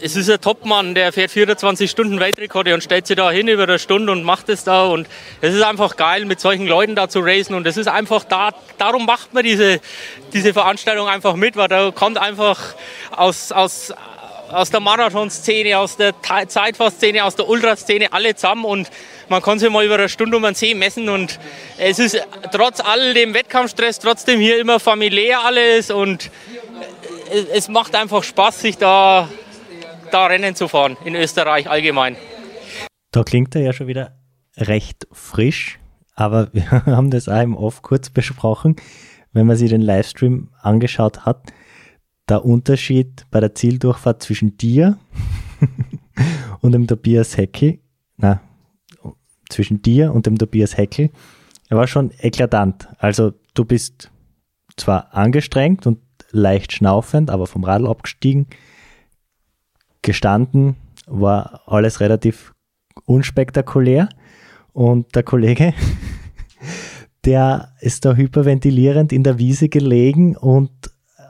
Speaker 6: es ist ein Topmann, der fährt 24 Stunden Weltrekorde und stellt sich da hin über eine Stunde und macht es da. Und es ist einfach geil, mit solchen Leuten da zu racen. Und es ist einfach da, darum macht man diese, diese Veranstaltung einfach mit, weil da kommt einfach aus, aus, aus der Marathonszene, aus der Zeitfahrszene, aus der Ultraszene alle zusammen und man kann sich mal über eine Stunde um den See messen und es ist trotz all dem Wettkampfstress trotzdem hier immer familiär alles und es macht einfach Spaß, sich da da Rennen zu fahren, in Österreich allgemein.
Speaker 2: Da klingt er ja schon wieder recht frisch, aber wir haben das auch im Off kurz besprochen, wenn man sich den Livestream angeschaut hat, der Unterschied bei der Zieldurchfahrt zwischen dir und dem Tobias Heckel, na, zwischen dir und dem Tobias Heckel, er war schon eklatant. Also du bist zwar angestrengt und leicht schnaufend, aber vom Radl abgestiegen, gestanden, war alles relativ unspektakulär. Und der Kollege, der ist da hyperventilierend in der Wiese gelegen und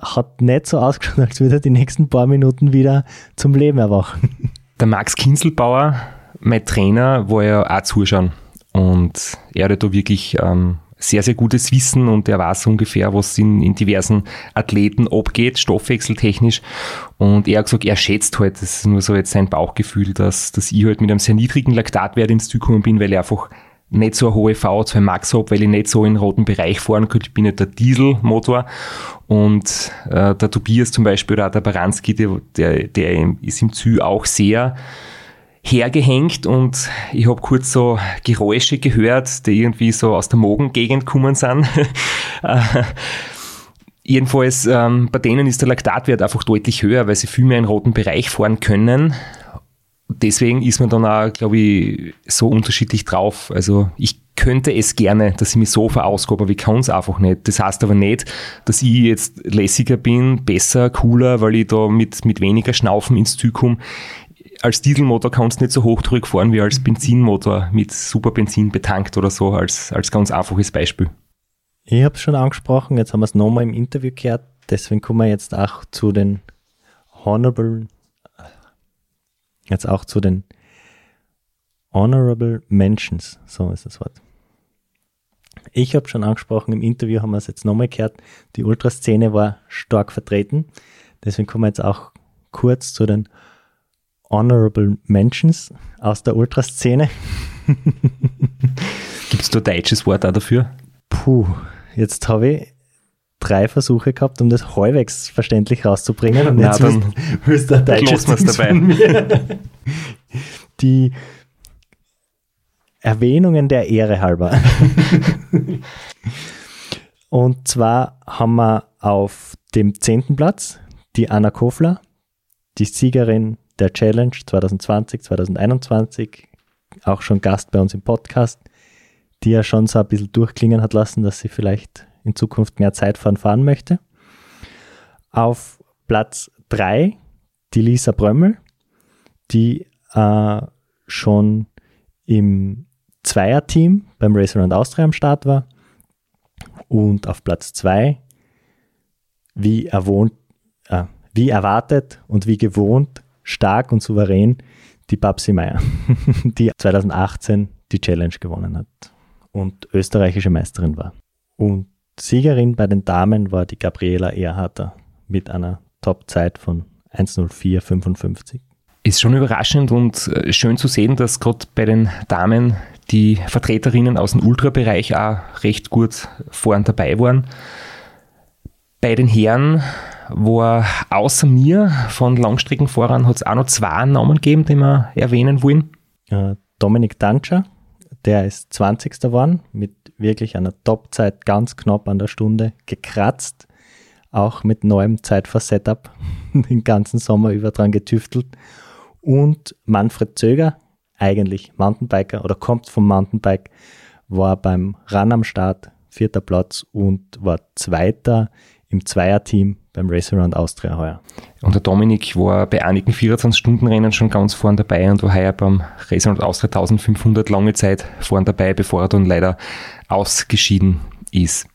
Speaker 2: hat nicht so ausgeschaut, als würde er die nächsten paar Minuten wieder zum Leben erwachen.
Speaker 3: Der Max Kinselbauer, mein Trainer, war ja auch zuschauen. Und er hat da wirklich ähm, sehr, sehr gutes Wissen und er weiß ungefähr, was in, in diversen Athleten abgeht, stoffwechseltechnisch. Und er hat gesagt, er schätzt halt, das ist nur so jetzt sein Bauchgefühl, dass, dass ich halt mit einem sehr niedrigen Laktatwert ins Ziel gekommen bin, weil ich einfach nicht so eine hohe VO2 Max habe, weil ich nicht so in den roten Bereich fahren könnte. Ich bin nicht der Dieselmotor. Und äh, der Tobias zum Beispiel oder auch der Baranski, der, der, der ist im Ziel auch sehr hergehängt und ich habe kurz so Geräusche gehört, die irgendwie so aus der Mogengegend gekommen sind. Äh, jedenfalls, ähm, bei denen ist der Laktatwert einfach deutlich höher, weil sie viel mehr in roten Bereich fahren können. Deswegen ist man dann auch, glaube ich, so unterschiedlich drauf. Also ich könnte es gerne, dass ich mich so verausgabe, aber ich kann es einfach nicht. Das heißt aber nicht, dass ich jetzt lässiger bin, besser, cooler, weil ich da mit, mit weniger Schnaufen ins Ziel komme als Dieselmotor kannst du nicht so hochdrückig fahren wie als Benzinmotor mit Superbenzin betankt oder so, als, als ganz einfaches Beispiel.
Speaker 2: Ich habe es schon angesprochen, jetzt haben wir es nochmal im Interview gehört, deswegen kommen wir jetzt auch zu den Honorable, jetzt auch zu den Honorable Mentions, so ist das Wort. Ich habe schon angesprochen, im Interview haben wir es jetzt nochmal gehört, die Ultraszene war stark vertreten, deswegen kommen wir jetzt auch kurz zu den Honorable Mentions aus der Ultraszene.
Speaker 3: Gibt es da ein deutsches Wort auch dafür?
Speaker 2: Puh, jetzt habe ich drei Versuche gehabt, um das halbwegs verständlich rauszubringen. Und
Speaker 3: Na,
Speaker 2: jetzt
Speaker 3: dann
Speaker 2: willst du ein deutsches
Speaker 3: dabei.
Speaker 2: mir. Die Erwähnungen der Ehre halber. Und zwar haben wir auf dem zehnten Platz die Anna Kofler, die Siegerin der Challenge 2020, 2021, auch schon Gast bei uns im Podcast, die ja schon so ein bisschen durchklingen hat lassen, dass sie vielleicht in Zukunft mehr Zeitfahren fahren möchte. Auf Platz 3 die Lisa Brömmel, die äh, schon im Zweierteam beim Race Around Austria am Start war. Und auf Platz 2, wie, äh, wie erwartet und wie gewohnt, stark und souverän, die Babsi Meier, die 2018 die Challenge gewonnen hat und österreichische Meisterin war. Und Siegerin bei den Damen war die Gabriela Erharter mit einer Topzeit von 1.04.55.
Speaker 3: Ist schon überraschend und äh, schön zu sehen, dass gerade bei den Damen die Vertreterinnen aus dem Ultrabereich auch recht gut vorn dabei waren. Bei den Herren war außer mir von Langstreckenfahrern hat es auch noch zwei Namen gegeben, die wir erwähnen wollen.
Speaker 2: Äh, Dominik Danscher, der ist 20. geworden, mit wirklich einer Topzeit ganz knapp an der Stunde gekratzt, auch mit neuem Zeitfahr-Setup den ganzen Sommer über dran getüftelt. Und Manfred Zöger, eigentlich Mountainbiker oder kommt vom Mountainbike, war beim Run am Start vierter Platz und war Zweiter im Zweierteam beim Race Around Austria heuer.
Speaker 3: Und der Dominik war bei einigen 24-Stunden-Rennen schon ganz vorn dabei und war heuer beim Race und Austria 1500 lange Zeit vorn dabei, bevor er dann leider ausgeschieden ist.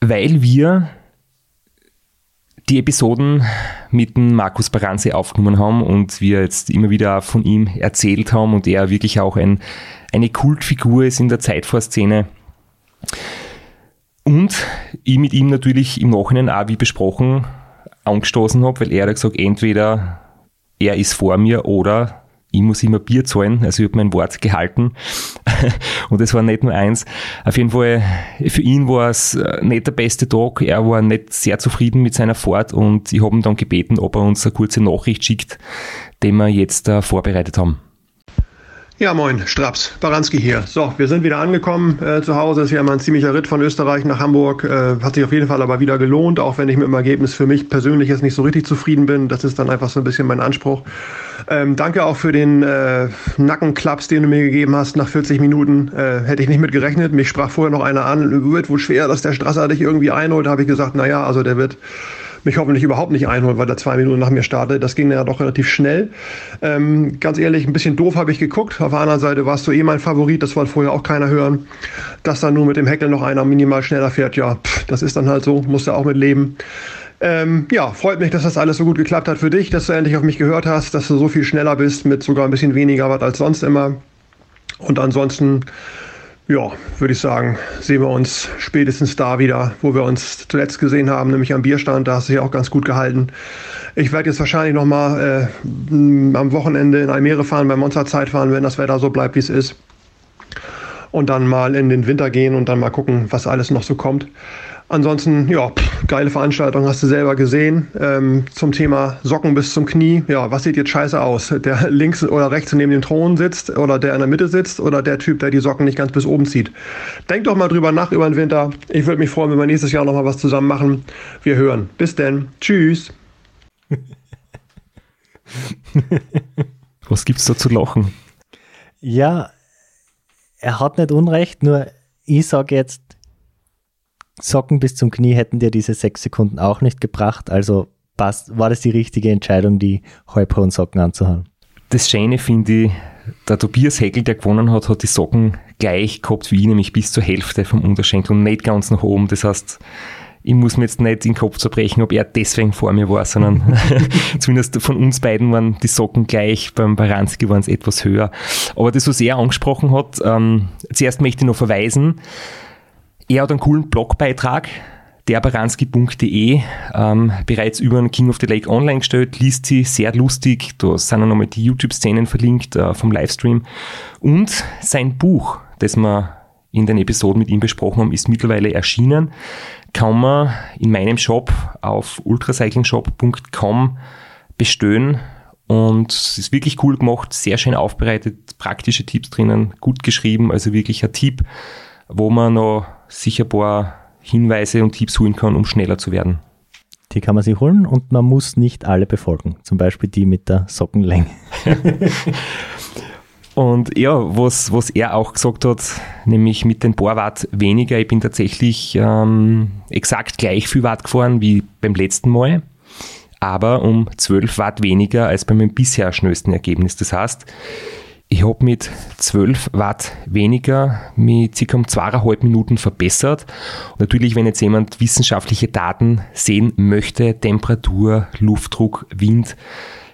Speaker 3: Weil wir die Episoden mit dem Markus Baranzi aufgenommen haben und wir jetzt immer wieder von ihm erzählt haben und er wirklich auch ein, eine Kultfigur ist in der Zeitfahrszene. Und ich mit ihm natürlich im Nachhinein auch, wie besprochen, angestoßen habe, weil er hat gesagt, entweder er ist vor mir oder ich muss immer Bier zahlen, also ich habe mein Wort gehalten und es war nicht nur eins. Auf jeden Fall, für ihn war es äh, nicht der beste Tag, er war nicht sehr zufrieden mit seiner Fahrt und ich habe ihn dann gebeten, ob er uns eine kurze Nachricht schickt, die wir jetzt äh, vorbereitet haben.
Speaker 7: Ja, moin, Straps, Baranski hier. So, wir sind wieder angekommen äh, zu Hause. Es ist ja immer ein ziemlicher Ritt von Österreich nach Hamburg. Äh, hat sich auf jeden Fall aber wieder gelohnt, auch wenn ich mit dem Ergebnis für mich persönlich jetzt nicht so richtig zufrieden bin. Das ist dann einfach so ein bisschen mein Anspruch. Ähm, danke auch für den äh, Nackenklaps, den du mir gegeben hast nach 40 Minuten. Äh, hätte ich nicht mit gerechnet. Mich sprach vorher noch einer an, wird wohl schwer, dass der Strasser dich irgendwie einholt. Da habe ich gesagt, naja, also der wird mich hoffentlich überhaupt nicht einholen, weil er zwei Minuten nach mir startet. Das ging ja doch relativ schnell. Ähm, ganz ehrlich, ein bisschen doof habe ich geguckt. Auf der anderen Seite warst du eh mein Favorit, das wollte vorher auch keiner hören. Dass dann nur mit dem Heckel noch einer minimal schneller fährt, ja, pff, das ist dann halt so, musst du auch mit leben. Ähm, ja, freut mich, dass das alles so gut geklappt hat für dich, dass du endlich auf mich gehört hast, dass du so viel schneller bist mit sogar ein bisschen weniger Watt als sonst immer. Und ansonsten ja, würde ich sagen, sehen wir uns spätestens da wieder, wo wir uns zuletzt gesehen haben, nämlich am Bierstand. Da hast du dich auch ganz gut gehalten. Ich werde jetzt wahrscheinlich nochmal äh, am Wochenende in Almere fahren, bei Monster Zeit fahren, wenn das Wetter so bleibt, wie es ist. Und dann mal in den Winter gehen und dann mal gucken, was alles noch so kommt. Ansonsten, ja, pff, geile Veranstaltung, hast du selber gesehen. Ähm, zum Thema Socken bis zum Knie. Ja, was sieht jetzt scheiße aus? Der links oder rechts neben dem Thron sitzt oder der in der Mitte sitzt oder der Typ, der die Socken nicht ganz bis oben zieht. Denk doch mal drüber nach über den Winter. Ich würde mich freuen, wenn wir nächstes Jahr nochmal was zusammen machen. Wir hören. Bis denn. Tschüss.
Speaker 3: Was gibt's da zu lachen?
Speaker 2: Ja, er hat nicht Unrecht, nur ich sage jetzt, Socken bis zum Knie hätten dir diese sechs Sekunden auch nicht gebracht. Also passt, war das die richtige Entscheidung, die halbhohen Socken anzuhaben?
Speaker 3: Das Schöne finde ich, der Tobias Heckel, der gewonnen hat, hat die Socken gleich gehabt wie ich, nämlich bis zur Hälfte vom Unterschenkel und nicht ganz nach oben. Das heißt, ich muss mir jetzt nicht den Kopf zerbrechen, ob er deswegen vor mir war, sondern zumindest von uns beiden waren die Socken gleich. Beim Baranski waren es etwas höher. Aber das, was er angesprochen hat, ähm, zuerst möchte ich noch verweisen, er hat einen coolen Blogbeitrag, derbaranski.de ähm, bereits über den King of the Lake online gestellt, liest sie sehr lustig, da sind auch nochmal die YouTube-Szenen verlinkt äh, vom Livestream. Und sein Buch, das wir in den Episoden mit ihm besprochen haben, ist mittlerweile erschienen, kann man in meinem Shop auf ultracyclingshop.com bestellen. Und es ist wirklich cool gemacht, sehr schön aufbereitet, praktische Tipps drinnen, gut geschrieben, also wirklich ein Tipp, wo man noch sicher ein paar Hinweise und Tipps holen kann, um schneller zu werden.
Speaker 2: Die kann man sich holen und man muss nicht alle befolgen. Zum Beispiel die mit der Sockenlänge.
Speaker 3: und ja, was, was er auch gesagt hat, nämlich mit den paar Watt weniger, ich bin tatsächlich ähm, exakt gleich viel Watt gefahren wie beim letzten Mal, aber um 12 Watt weniger als bei meinem bisher schnellsten Ergebnis. Das heißt, ich habe mit 12 Watt weniger mit circa um zweieinhalb Minuten verbessert. Natürlich, wenn jetzt jemand wissenschaftliche Daten sehen möchte, Temperatur, Luftdruck, Wind,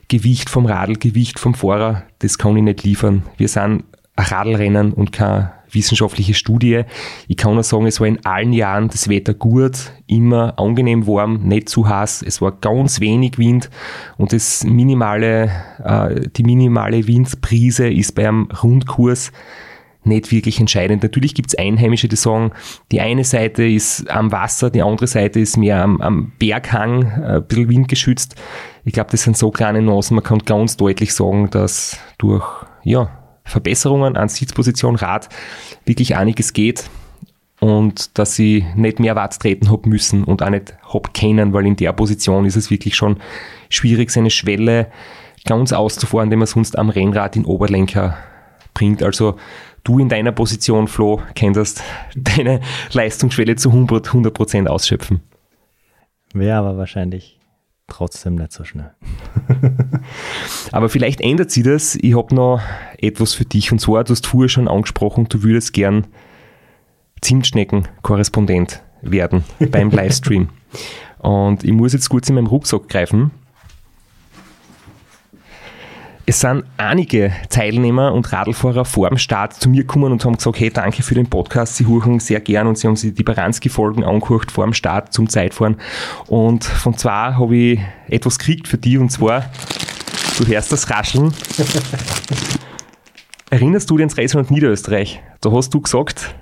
Speaker 3: Gewicht vom Radl, Gewicht vom Fahrer, das kann ich nicht liefern. Wir sind Radlrennen und kein wissenschaftliche Studie. Ich kann nur sagen, es war in allen Jahren das Wetter gut, immer angenehm warm, nicht zu heiß. Es war ganz wenig Wind und das minimale, äh, die minimale Windprise ist beim Rundkurs nicht wirklich entscheidend. Natürlich gibt es Einheimische, die sagen, die eine Seite ist am Wasser, die andere Seite ist mehr am, am Berghang, äh, ein bisschen windgeschützt. Ich glaube, das sind so kleine Nuancen. Man kann ganz deutlich sagen, dass durch ja, Verbesserungen an Sitzposition, Rad wirklich einiges geht und dass ich nicht mehr Watt treten habe müssen und auch nicht hab können, weil in der Position ist es wirklich schon schwierig, seine Schwelle ganz auszufahren, die man sonst am Rennrad in Oberlenker bringt. Also du in deiner Position, Flo, könntest deine Leistungsschwelle zu 100, 100% ausschöpfen.
Speaker 2: Wäre aber wahrscheinlich trotzdem nicht so schnell.
Speaker 3: Aber vielleicht ändert sich das. Ich habe noch etwas für dich und zwar, du hast vorher schon angesprochen, du würdest gern Zimtschnecken-Korrespondent werden beim Livestream. Und ich muss jetzt kurz in meinem Rucksack greifen es sind einige Teilnehmer und Radlfahrer vor dem Start zu mir gekommen und haben gesagt, hey, danke für den Podcast, sie hören sehr gern und sie haben sich die Baranski-Folgen angehört vor dem Start zum Zeitfahren. Und von zwei habe ich etwas gekriegt für die und zwar, du hörst das Rascheln. Erinnerst du dich ans Reisland Niederösterreich? Da hast du gesagt,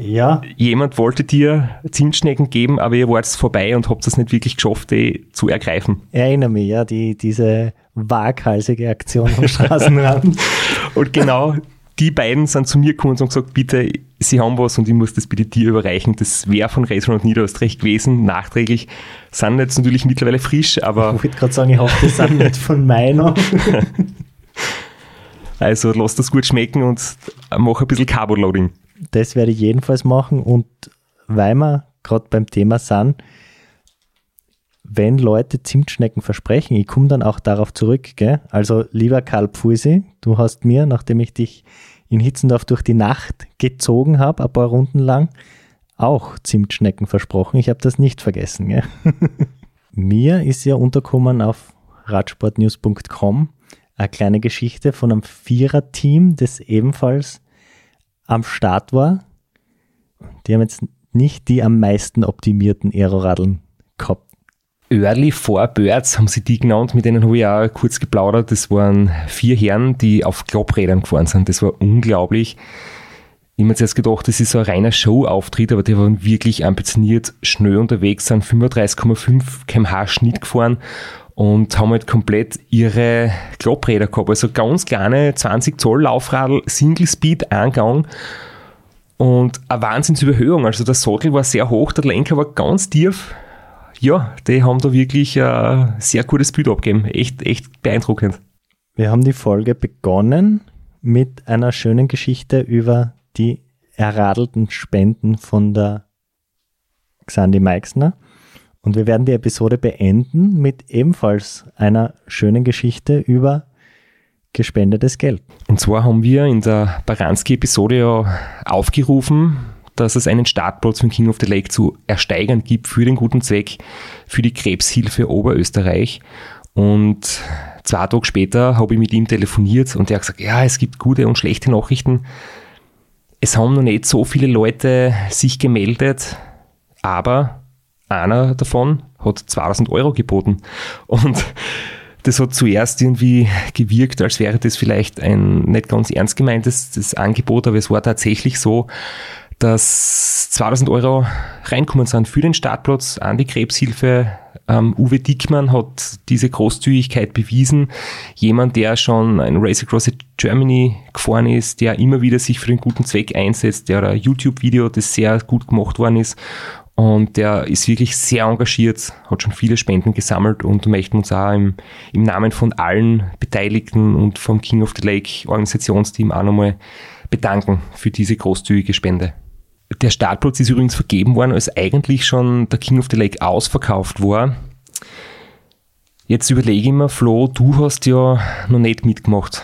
Speaker 2: ja.
Speaker 3: Jemand wollte dir Zimtschnecken geben, aber ihr wart vorbei und habt es nicht wirklich geschafft, die zu ergreifen.
Speaker 2: Ich erinnere mich, ja, die, diese waghalsige Aktion am Straßenrand.
Speaker 3: und genau die beiden sind zu mir gekommen und haben gesagt, bitte, sie haben was und ich muss das bitte dir überreichen. Das wäre von Racing und Niederösterreich gewesen, nachträglich. Sind jetzt natürlich mittlerweile frisch, aber...
Speaker 2: Ich wollte gerade sagen, ich hoffe, die sind nicht von meiner.
Speaker 3: also lass das gut schmecken und mach ein bisschen Carbo-Loading
Speaker 2: das werde ich jedenfalls machen. Und weil wir gerade beim Thema sind, wenn Leute Zimtschnecken versprechen, ich komme dann auch darauf zurück, gell? Also, lieber Karl Pfusi, du hast mir, nachdem ich dich in Hitzendorf durch die Nacht gezogen habe, ein paar Runden lang, auch Zimtschnecken versprochen. Ich habe das nicht vergessen. Gell? mir ist ja unterkommen auf radsportnews.com eine kleine Geschichte von einem Viererteam, das ebenfalls am Start war. Die haben jetzt nicht die am meisten optimierten Aeroradeln gehabt.
Speaker 3: Early Four Birds haben sie die genannt, mit denen habe ich auch kurz geplaudert. Das waren vier Herren, die auf Klapprädern gefahren sind. Das war unglaublich. Ich habe mir zuerst gedacht, das ist so ein reiner Show-Auftritt, aber die waren wirklich ambitioniert, schnell unterwegs, sind 35,5 kmh Schnitt gefahren und haben halt komplett ihre Klappräder gehabt. Also ganz kleine 20 Zoll Laufradl, Single Speed Eingang und eine Wahnsinnsüberhöhung. Also der Sattel war sehr hoch, der Lenker war ganz tief. Ja, die haben da wirklich ein sehr gutes Bild abgegeben. Echt, echt beeindruckend.
Speaker 2: Wir haben die Folge begonnen mit einer schönen Geschichte über die erradelten Spenden von der Xandi Meixner. Und wir werden die Episode beenden mit ebenfalls einer schönen Geschichte über gespendetes Geld.
Speaker 3: Und zwar haben wir in der Baranski-Episode ja aufgerufen, dass es einen Startplatz von King of the Lake zu ersteigern gibt für den guten Zweck, für die Krebshilfe Oberösterreich. Und zwei Tage später habe ich mit ihm telefoniert und er hat gesagt, ja, es gibt gute und schlechte Nachrichten. Es haben noch nicht so viele Leute sich gemeldet, aber einer davon hat 2000 Euro geboten. Und das hat zuerst irgendwie gewirkt, als wäre das vielleicht ein nicht ganz ernst gemeintes Angebot, aber es war tatsächlich so, dass 2000 Euro reinkommen sind für den Startplatz an die Krebshilfe. Ähm, Uwe Dickmann hat diese Großzügigkeit bewiesen. Jemand, der schon ein Race Across Germany gefahren ist, der immer wieder sich für den guten Zweck einsetzt, der ein YouTube-Video, das sehr gut gemacht worden ist und der ist wirklich sehr engagiert, hat schon viele Spenden gesammelt und möchten uns auch im, im Namen von allen Beteiligten und vom King of the Lake Organisationsteam auch nochmal bedanken für diese großzügige Spende. Der Startplatz ist übrigens vergeben worden, als eigentlich schon der King of the Lake ausverkauft war. Jetzt überlege ich mir, Flo, du hast ja noch nicht mitgemacht.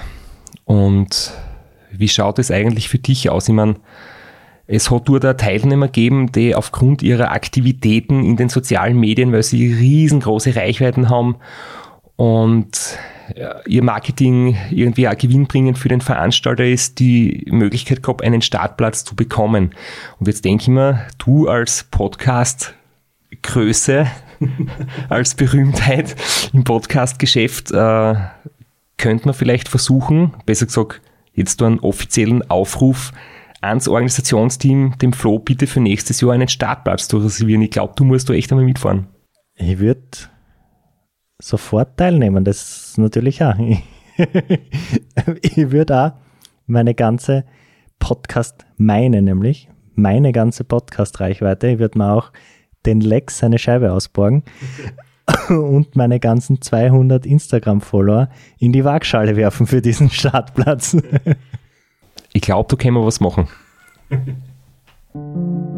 Speaker 3: Und wie schaut es eigentlich für dich aus? Ich meine, es hat dort auch Teilnehmer gegeben, die aufgrund ihrer Aktivitäten in den sozialen Medien, weil sie riesengroße Reichweiten haben und ihr Marketing irgendwie auch gewinnbringend für den Veranstalter ist, die Möglichkeit gehabt, einen Startplatz zu bekommen. Und jetzt denke ich mir, du als Podcast-Größe, als Berühmtheit im Podcast-Geschäft, äh, könnte man vielleicht versuchen, besser gesagt, jetzt einen offiziellen Aufruf ans Organisationsteam, dem Flo, bitte für nächstes Jahr einen Startplatz zu reservieren. Ich glaube, du musst da echt einmal mitfahren.
Speaker 2: Ich würde sofort teilnehmen, das natürlich auch. ich würde auch meine ganze Podcast, meine nämlich, meine ganze Podcast-Reichweite, ich würde mir auch den Lex seine Scheibe ausborgen und meine ganzen 200 Instagram-Follower in die Waagschale werfen für diesen Startplatz.
Speaker 3: Ich glaube, da können wir was machen.